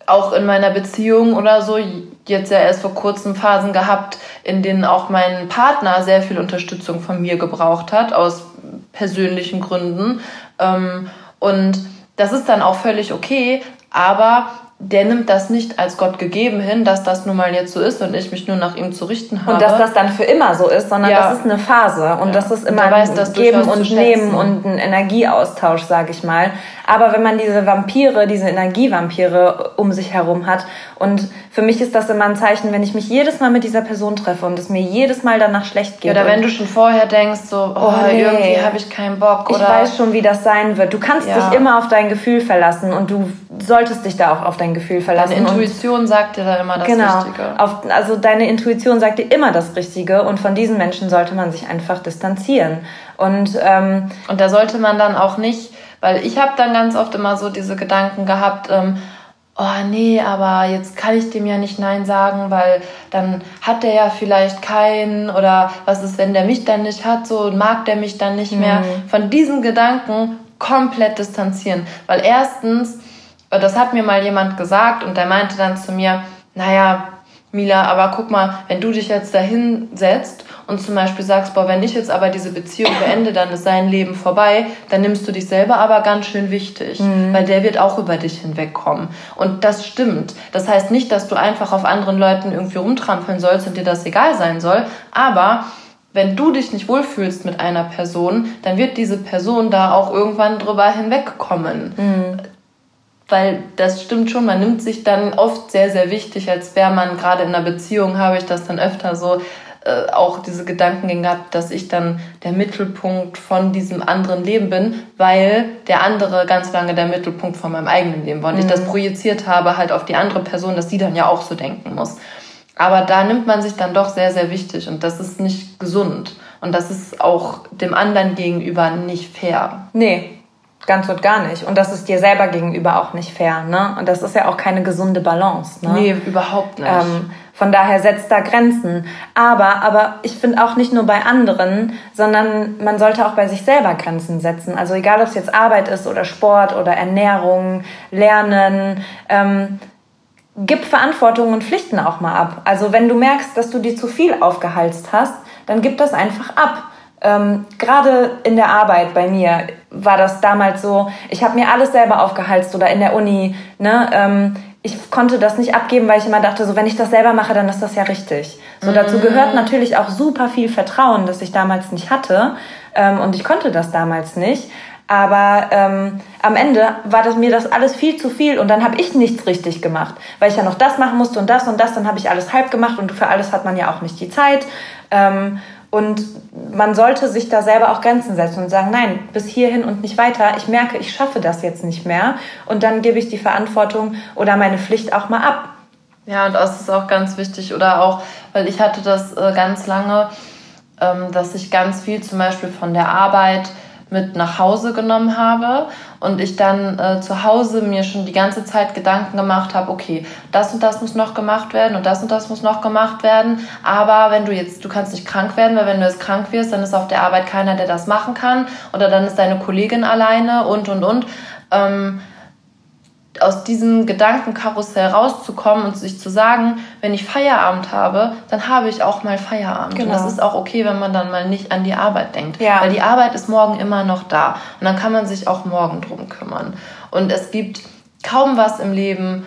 auch in meiner Beziehung oder so jetzt ja erst vor kurzem Phasen gehabt, in denen auch mein Partner sehr viel Unterstützung von mir gebraucht hat, aus persönlichen Gründen. Ähm, und das ist dann auch völlig okay, aber der nimmt das nicht als Gott gegeben hin, dass das nun mal jetzt so ist und ich mich nur nach ihm zu richten habe. Und dass das dann für immer so ist, sondern ja. das ist eine Phase und ja. das ist immer ein weiß, das Geben und Nehmen und ein Energieaustausch, sage ich mal. Aber wenn man diese Vampire, diese Energievampire um sich herum hat und für mich ist das immer ein Zeichen, wenn ich mich jedes Mal mit dieser Person treffe und es mir jedes Mal danach schlecht geht. Oder wenn du schon vorher denkst, so, oh, oh nee, irgendwie habe ich keinen Bock. Oder? Ich weiß schon, wie das sein wird. Du kannst ja. dich immer auf dein Gefühl verlassen und du solltest dich da auch auf dein Gefühl verlassen. Deine Intuition sagt dir da immer das genau, Richtige. Auf, also deine Intuition sagt dir immer das Richtige und von diesen Menschen sollte man sich einfach distanzieren. Und, ähm, und da sollte man dann auch nicht, weil ich habe dann ganz oft immer so diese Gedanken gehabt, ähm, oh nee, aber jetzt kann ich dem ja nicht Nein sagen, weil dann hat der ja vielleicht keinen oder was ist, wenn der mich dann nicht hat, so mag der mich dann nicht mehr. Mhm. Von diesen Gedanken komplett distanzieren, weil erstens das hat mir mal jemand gesagt und der meinte dann zu mir, naja, Mila, aber guck mal, wenn du dich jetzt da hinsetzt und zum Beispiel sagst, boah, wenn ich jetzt aber diese Beziehung beende, dann ist sein Leben vorbei, dann nimmst du dich selber aber ganz schön wichtig, mhm. weil der wird auch über dich hinwegkommen. Und das stimmt. Das heißt nicht, dass du einfach auf anderen Leuten irgendwie rumtrampeln sollst und dir das egal sein soll, aber wenn du dich nicht wohlfühlst mit einer Person, dann wird diese Person da auch irgendwann drüber hinwegkommen. Mhm weil das stimmt schon, man nimmt sich dann oft sehr, sehr wichtig, als wäre man gerade in einer Beziehung, habe ich das dann öfter so äh, auch diese Gedanken gehabt, dass ich dann der Mittelpunkt von diesem anderen Leben bin, weil der andere ganz lange der Mittelpunkt von meinem eigenen Leben war und mhm. ich das mhm. projiziert habe halt auf die andere Person, dass die dann ja auch so denken muss. Aber da nimmt man sich dann doch sehr, sehr wichtig und das ist nicht gesund. Und das ist auch dem anderen gegenüber nicht fair. Nee, Ganz und gar nicht. Und das ist dir selber gegenüber auch nicht fair. Ne? Und das ist ja auch keine gesunde Balance. Ne? Nee, überhaupt nicht. Ähm, von daher setzt da Grenzen. Aber, aber ich finde auch nicht nur bei anderen, sondern man sollte auch bei sich selber Grenzen setzen. Also egal, ob es jetzt Arbeit ist oder Sport oder Ernährung, Lernen. Ähm, gib Verantwortung und Pflichten auch mal ab. Also wenn du merkst, dass du dir zu viel aufgehalst hast, dann gib das einfach ab. Ähm, Gerade in der Arbeit bei mir war das damals so, ich habe mir alles selber aufgehalst oder in der Uni. Ne? Ähm, ich konnte das nicht abgeben, weil ich immer dachte, so wenn ich das selber mache, dann ist das ja richtig. So dazu mhm. gehört natürlich auch super viel Vertrauen, das ich damals nicht hatte ähm, und ich konnte das damals nicht. Aber ähm, am Ende war das mir das alles viel zu viel und dann habe ich nichts richtig gemacht, weil ich ja noch das machen musste und das und das. Dann habe ich alles halb gemacht und für alles hat man ja auch nicht die Zeit. Ähm, und man sollte sich da selber auch Grenzen setzen und sagen, nein, bis hierhin und nicht weiter. Ich merke, ich schaffe das jetzt nicht mehr. Und dann gebe ich die Verantwortung oder meine Pflicht auch mal ab. Ja, und das ist auch ganz wichtig. Oder auch, weil ich hatte das äh, ganz lange, ähm, dass ich ganz viel zum Beispiel von der Arbeit mit nach Hause genommen habe und ich dann äh, zu Hause mir schon die ganze Zeit Gedanken gemacht habe, okay, das und das muss noch gemacht werden und das und das muss noch gemacht werden, aber wenn du jetzt, du kannst nicht krank werden, weil wenn du jetzt krank wirst, dann ist auf der Arbeit keiner, der das machen kann oder dann ist deine Kollegin alleine und und und. Ähm, aus diesem Gedankenkarussell rauszukommen und sich zu sagen, wenn ich Feierabend habe, dann habe ich auch mal Feierabend. Genau. Und das ist auch okay, wenn man dann mal nicht an die Arbeit denkt. Ja. Weil die Arbeit ist morgen immer noch da. Und dann kann man sich auch morgen drum kümmern. Und es gibt kaum was im Leben,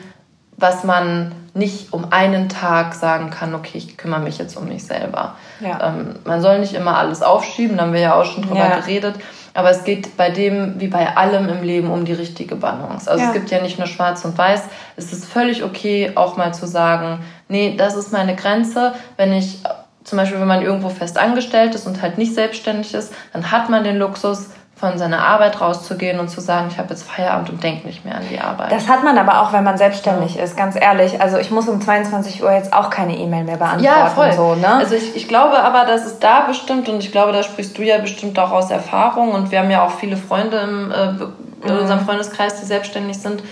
was man nicht um einen Tag sagen kann, okay, ich kümmere mich jetzt um mich selber. Ja. Ähm, man soll nicht immer alles aufschieben, da haben wir ja auch schon drüber ja. geredet. Aber es geht bei dem wie bei allem im Leben um die richtige Balance. Also ja. es gibt ja nicht nur schwarz und weiß. Es ist völlig okay, auch mal zu sagen, nee, das ist meine Grenze. Wenn ich, zum Beispiel, wenn man irgendwo fest angestellt ist und halt nicht selbstständig ist, dann hat man den Luxus, von seiner Arbeit rauszugehen und zu sagen, ich habe jetzt Feierabend und denke nicht mehr an die Arbeit. Das hat man aber auch, wenn man selbstständig ja. ist, ganz ehrlich. Also ich muss um 22 Uhr jetzt auch keine E-Mail mehr beantworten. Ja, voll. So, ne? Also ich, ich glaube aber, dass es da bestimmt, und ich glaube, da sprichst du ja bestimmt auch aus Erfahrung, und wir haben ja auch viele Freunde im, äh, in mhm. unserem Freundeskreis, die selbstständig sind,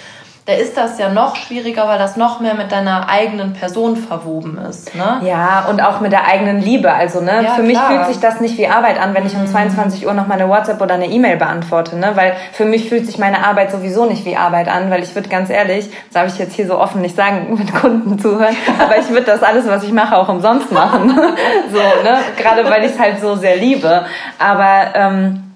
da ist das ja noch schwieriger, weil das noch mehr mit deiner eigenen Person verwoben ist. Ne? Ja, und auch mit der eigenen Liebe. Also, ne, ja, für mich fühlt sich das nicht wie Arbeit an, wenn ich um 22 mhm. Uhr noch meine WhatsApp oder eine E-Mail beantworte. Ne? Weil für mich fühlt sich meine Arbeit sowieso nicht wie Arbeit an, weil ich würde ganz ehrlich, das darf ich jetzt hier so offen nicht sagen, mit Kunden zuhören, aber ich würde das alles, was ich mache, auch umsonst machen. so, ne? Gerade weil ich es halt so sehr liebe. Aber ähm,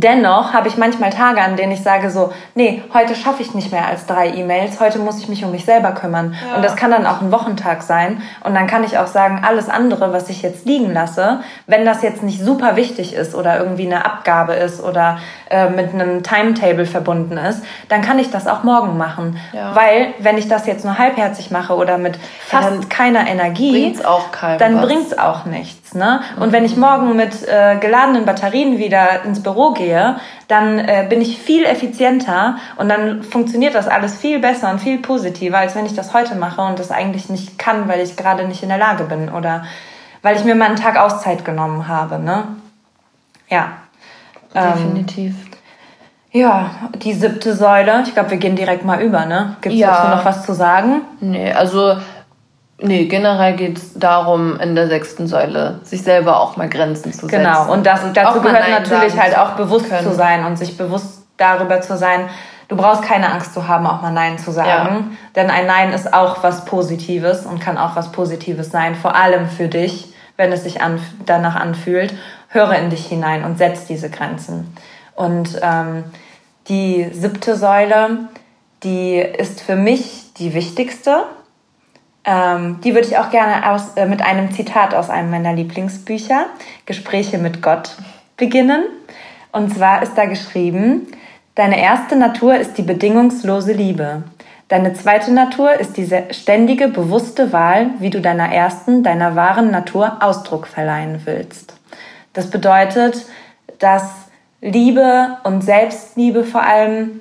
Dennoch habe ich manchmal Tage, an denen ich sage so, nee, heute schaffe ich nicht mehr als drei E-Mails, heute muss ich mich um mich selber kümmern. Ja. Und das kann dann auch ein Wochentag sein. Und dann kann ich auch sagen, alles andere, was ich jetzt liegen lasse, wenn das jetzt nicht super wichtig ist oder irgendwie eine Abgabe ist oder äh, mit einem Timetable verbunden ist, dann kann ich das auch morgen machen. Ja. Weil, wenn ich das jetzt nur halbherzig mache oder mit fast ja, keiner Energie, bringt's auch dann bringt es auch nichts. Ne? Und mhm. wenn ich morgen mit äh, geladenen Batterien wieder ins Büro gehe, dann äh, bin ich viel effizienter und dann funktioniert das alles viel besser und viel positiver, als wenn ich das heute mache und das eigentlich nicht kann, weil ich gerade nicht in der Lage bin oder weil ich mir mal einen Tag Auszeit genommen habe. Ne? Ja. Definitiv. Ähm, ja, die siebte Säule. Ich glaube, wir gehen direkt mal über, ne? Gibt es ja. dazu noch was zu sagen? Nee, also Nee, generell geht es darum, in der sechsten Säule sich selber auch mal Grenzen zu setzen. Genau, und das, dazu gehört natürlich halt auch bewusst können. zu sein und sich bewusst darüber zu sein, du brauchst keine Angst zu haben, auch mal Nein zu sagen. Ja. Denn ein Nein ist auch was Positives und kann auch was Positives sein, vor allem für dich, wenn es sich an, danach anfühlt. Höre in dich hinein und setz diese Grenzen. Und ähm, die siebte Säule, die ist für mich die wichtigste ähm, die würde ich auch gerne aus, äh, mit einem Zitat aus einem meiner Lieblingsbücher, Gespräche mit Gott, beginnen. Und zwar ist da geschrieben, Deine erste Natur ist die bedingungslose Liebe. Deine zweite Natur ist diese ständige, bewusste Wahl, wie du deiner ersten, deiner wahren Natur Ausdruck verleihen willst. Das bedeutet, dass Liebe und Selbstliebe vor allem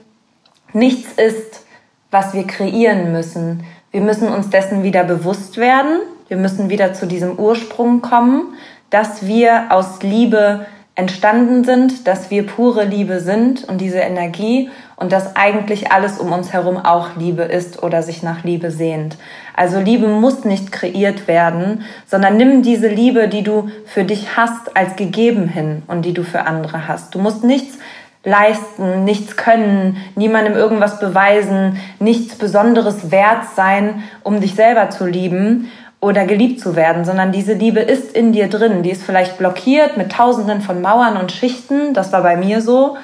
nichts ist, was wir kreieren müssen, wir müssen uns dessen wieder bewusst werden. Wir müssen wieder zu diesem Ursprung kommen, dass wir aus Liebe entstanden sind, dass wir pure Liebe sind und diese Energie und dass eigentlich alles um uns herum auch Liebe ist oder sich nach Liebe sehnt. Also Liebe muss nicht kreiert werden, sondern nimm diese Liebe, die du für dich hast, als gegeben hin und die du für andere hast. Du musst nichts leisten, nichts können, niemandem irgendwas beweisen, nichts Besonderes wert sein, um dich selber zu lieben oder geliebt zu werden, sondern diese Liebe ist in dir drin. Die ist vielleicht blockiert mit tausenden von Mauern und Schichten, das war bei mir so,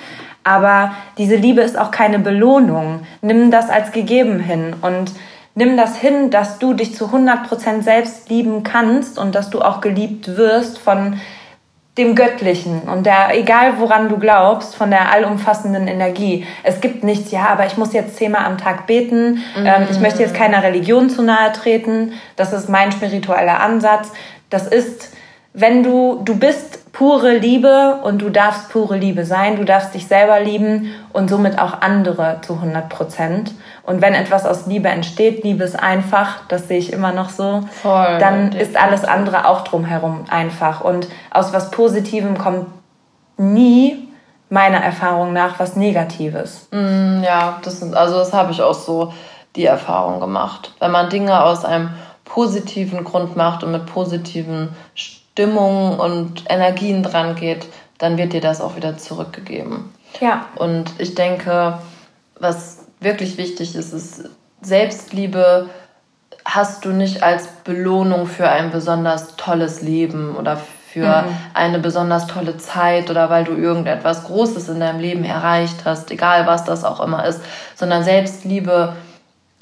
aber diese Liebe ist auch keine Belohnung. Nimm das als gegeben hin und nimm das hin, dass du dich zu 100% selbst lieben kannst und dass du auch geliebt wirst von dem Göttlichen und der, egal woran du glaubst, von der allumfassenden Energie. Es gibt nichts, ja, aber ich muss jetzt zehnmal am Tag beten, mhm. ähm, ich möchte jetzt keiner Religion zu nahe treten, das ist mein spiritueller Ansatz. Das ist, wenn du, du bist pure Liebe und du darfst pure Liebe sein, du darfst dich selber lieben und somit auch andere zu 100 Prozent. Und wenn etwas aus Liebe entsteht, Liebe ist einfach, das sehe ich immer noch so, Voll, dann ist alles andere auch drumherum einfach. Und aus was Positivem kommt nie meiner Erfahrung nach was Negatives. Mm, ja, das sind, also das habe ich auch so die Erfahrung gemacht. Wenn man Dinge aus einem positiven Grund macht und mit positiven Stimmungen und Energien dran geht, dann wird dir das auch wieder zurückgegeben. Ja. Und ich denke, was wirklich wichtig ist, ist Selbstliebe hast du nicht als Belohnung für ein besonders tolles Leben oder für mhm. eine besonders tolle Zeit oder weil du irgendetwas Großes in deinem Leben erreicht hast, egal was das auch immer ist, sondern Selbstliebe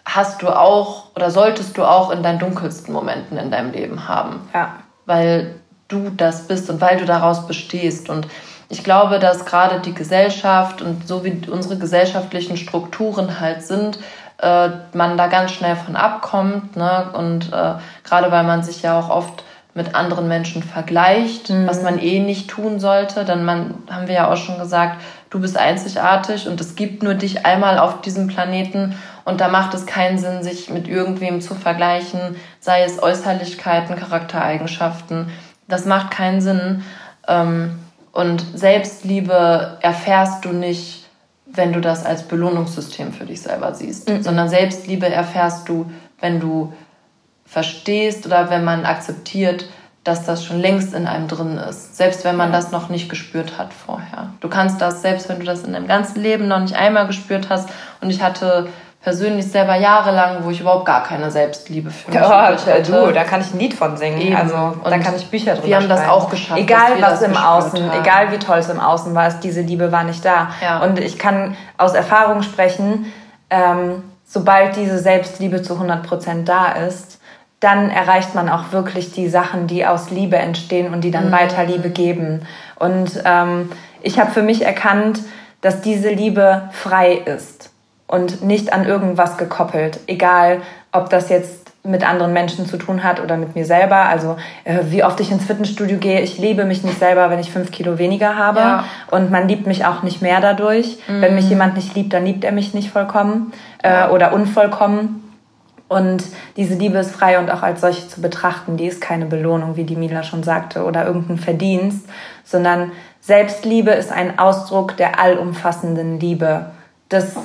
hast du auch oder solltest du auch in deinen dunkelsten Momenten in deinem Leben haben. Ja. Weil du das bist und weil du daraus bestehst und ich glaube, dass gerade die Gesellschaft und so wie unsere gesellschaftlichen Strukturen halt sind, äh, man da ganz schnell von abkommt. Ne? Und äh, gerade weil man sich ja auch oft mit anderen Menschen vergleicht, mhm. was man eh nicht tun sollte. Denn man, haben wir ja auch schon gesagt, du bist einzigartig und es gibt nur dich einmal auf diesem Planeten und da macht es keinen Sinn, sich mit irgendwem zu vergleichen, sei es Äußerlichkeiten, Charaktereigenschaften. Das macht keinen Sinn. Ähm, und Selbstliebe erfährst du nicht wenn du das als Belohnungssystem für dich selber siehst, mhm. sondern Selbstliebe erfährst du, wenn du verstehst oder wenn man akzeptiert, dass das schon längst in einem drin ist, selbst wenn man das noch nicht gespürt hat vorher. Du kannst das, selbst wenn du das in deinem ganzen Leben noch nicht einmal gespürt hast, und ich hatte persönlich selber jahrelang, wo ich überhaupt gar keine Selbstliebe für mich ja, hatte. Du, da kann ich ein Lied von singen. Eben. Also und da kann ich Bücher drüber Wir haben das auch geschafft. Egal was im Außen, haben. egal wie toll es im Außen war, diese Liebe war nicht da. Ja. Und ich kann aus Erfahrung sprechen, ähm, sobald diese Selbstliebe zu 100 Prozent da ist, dann erreicht man auch wirklich die Sachen, die aus Liebe entstehen und die dann mhm. weiter Liebe geben. Und ähm, ich habe für mich erkannt, dass diese Liebe frei ist und nicht an irgendwas gekoppelt. Egal, ob das jetzt mit anderen Menschen zu tun hat oder mit mir selber. Also äh, wie oft ich ins Fitnessstudio gehe, ich liebe mich nicht selber, wenn ich fünf Kilo weniger habe. Ja. Und man liebt mich auch nicht mehr dadurch. Mhm. Wenn mich jemand nicht liebt, dann liebt er mich nicht vollkommen äh, oder unvollkommen. Und diese Liebe ist frei und auch als solche zu betrachten. Die ist keine Belohnung, wie die Mila schon sagte, oder irgendein Verdienst, sondern Selbstliebe ist ein Ausdruck der allumfassenden Liebe. Das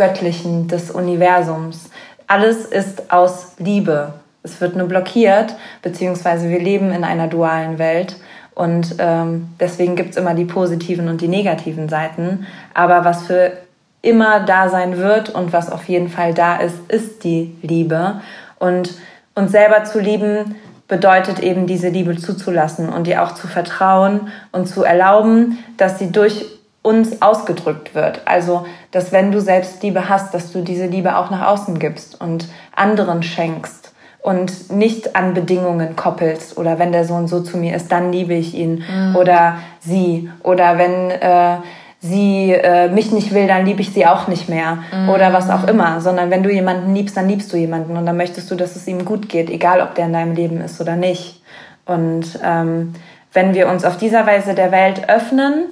Göttlichen, des Universums. Alles ist aus Liebe. Es wird nur blockiert, beziehungsweise wir leben in einer dualen Welt. Und ähm, deswegen gibt es immer die positiven und die negativen Seiten. Aber was für immer da sein wird und was auf jeden Fall da ist, ist die Liebe. Und uns selber zu lieben bedeutet eben diese Liebe zuzulassen und ihr auch zu vertrauen und zu erlauben, dass sie durch uns ausgedrückt wird. Also, dass wenn du Selbstliebe hast, dass du diese Liebe auch nach außen gibst und anderen schenkst und nicht an Bedingungen koppelst oder wenn der Sohn so zu mir ist, dann liebe ich ihn mhm. oder sie oder wenn äh, sie äh, mich nicht will, dann liebe ich sie auch nicht mehr mhm. oder was auch immer, sondern wenn du jemanden liebst, dann liebst du jemanden und dann möchtest du, dass es ihm gut geht, egal ob der in deinem Leben ist oder nicht. Und ähm, wenn wir uns auf dieser Weise der Welt öffnen,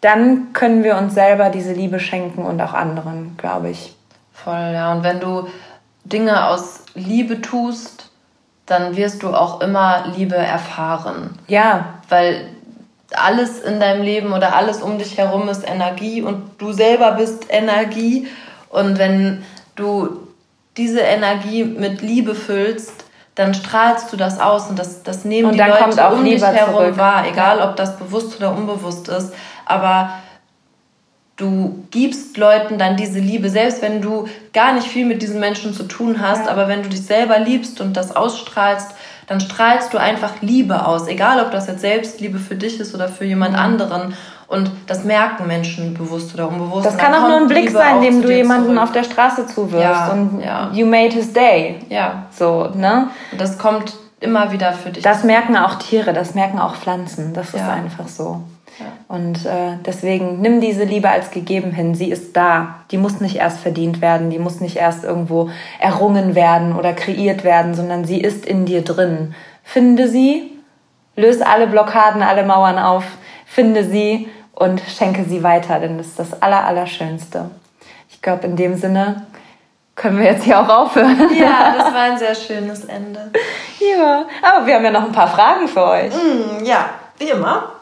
dann können wir uns selber diese Liebe schenken und auch anderen, glaube ich. Voll, ja. Und wenn du Dinge aus Liebe tust, dann wirst du auch immer Liebe erfahren. Ja. Weil alles in deinem Leben oder alles um dich herum ist Energie und du selber bist Energie. Und wenn du diese Energie mit Liebe füllst, dann strahlst du das aus und das, das nehmen und die Leute um dich herum zurück. wahr, egal ob das bewusst oder unbewusst ist aber du gibst Leuten dann diese Liebe, selbst wenn du gar nicht viel mit diesen Menschen zu tun hast, ja. aber wenn du dich selber liebst und das ausstrahlst, dann strahlst du einfach Liebe aus, egal ob das jetzt Selbstliebe für dich ist oder für jemand mhm. anderen. Und das merken Menschen bewusst oder unbewusst. Das kann auch nur ein Blick Liebe sein, dem du jemanden zurück. auf der Straße zuwirfst ja, und ja. you made his day. Ja. So, ne? Und das kommt immer wieder für dich. Das merken auch Tiere, das merken auch Pflanzen. Das ist einfach so. Und äh, deswegen nimm diese Liebe als gegeben hin. Sie ist da. Die muss nicht erst verdient werden. Die muss nicht erst irgendwo errungen werden oder kreiert werden, sondern sie ist in dir drin. Finde sie, löse alle Blockaden, alle Mauern auf, finde sie und schenke sie weiter, denn das ist das Aller, Allerschönste. Ich glaube, in dem Sinne können wir jetzt hier auch aufhören. Ja, das war ein sehr schönes Ende. ja, aber wir haben ja noch ein paar Fragen für euch. Mm, ja, wie immer.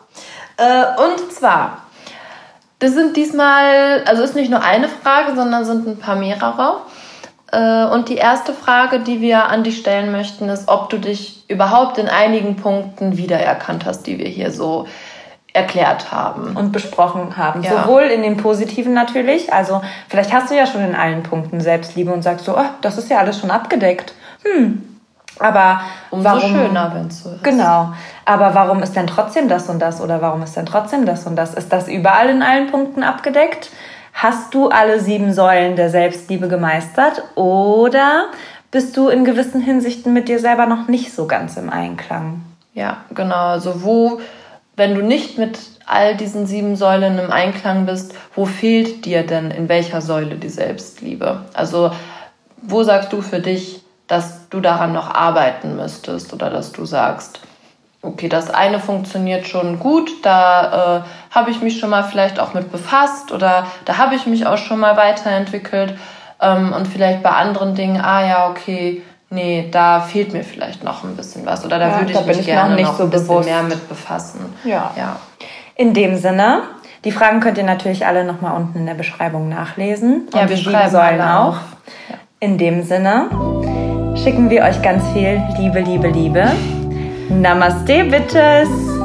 Äh, und zwar, das sind diesmal, also ist nicht nur eine Frage, sondern sind ein paar mehrere. Äh, und die erste Frage, die wir an dich stellen möchten, ist, ob du dich überhaupt in einigen Punkten wiedererkannt hast, die wir hier so erklärt haben. Und besprochen haben. Ja. Sowohl in den positiven natürlich, also vielleicht hast du ja schon in allen Punkten Selbstliebe und sagst so, oh, das ist ja alles schon abgedeckt. Hm, aber Umso warum, schöner, wenn es so ist. Genau. Aber warum ist denn trotzdem das und das oder warum ist denn trotzdem das und das? Ist das überall in allen Punkten abgedeckt? Hast du alle sieben Säulen der Selbstliebe gemeistert oder bist du in gewissen Hinsichten mit dir selber noch nicht so ganz im Einklang? Ja, genau. Also wo, wenn du nicht mit all diesen sieben Säulen im Einklang bist, wo fehlt dir denn in welcher Säule die Selbstliebe? Also wo sagst du für dich, dass du daran noch arbeiten müsstest oder dass du sagst, okay, das eine funktioniert schon gut, da äh, habe ich mich schon mal vielleicht auch mit befasst oder da habe ich mich auch schon mal weiterentwickelt ähm, und vielleicht bei anderen Dingen, ah ja, okay, nee, da fehlt mir vielleicht noch ein bisschen was oder da ja, würde ich da mich ich gerne noch, nicht noch so ein bisschen bewusst. mehr mit befassen. Ja. ja. In dem Sinne, die Fragen könnt ihr natürlich alle nochmal unten in der Beschreibung nachlesen. Ja, und wir schreiben sollen auch. Ja. In dem Sinne schicken wir euch ganz viel Liebe, Liebe, Liebe. Namaste, Bittes!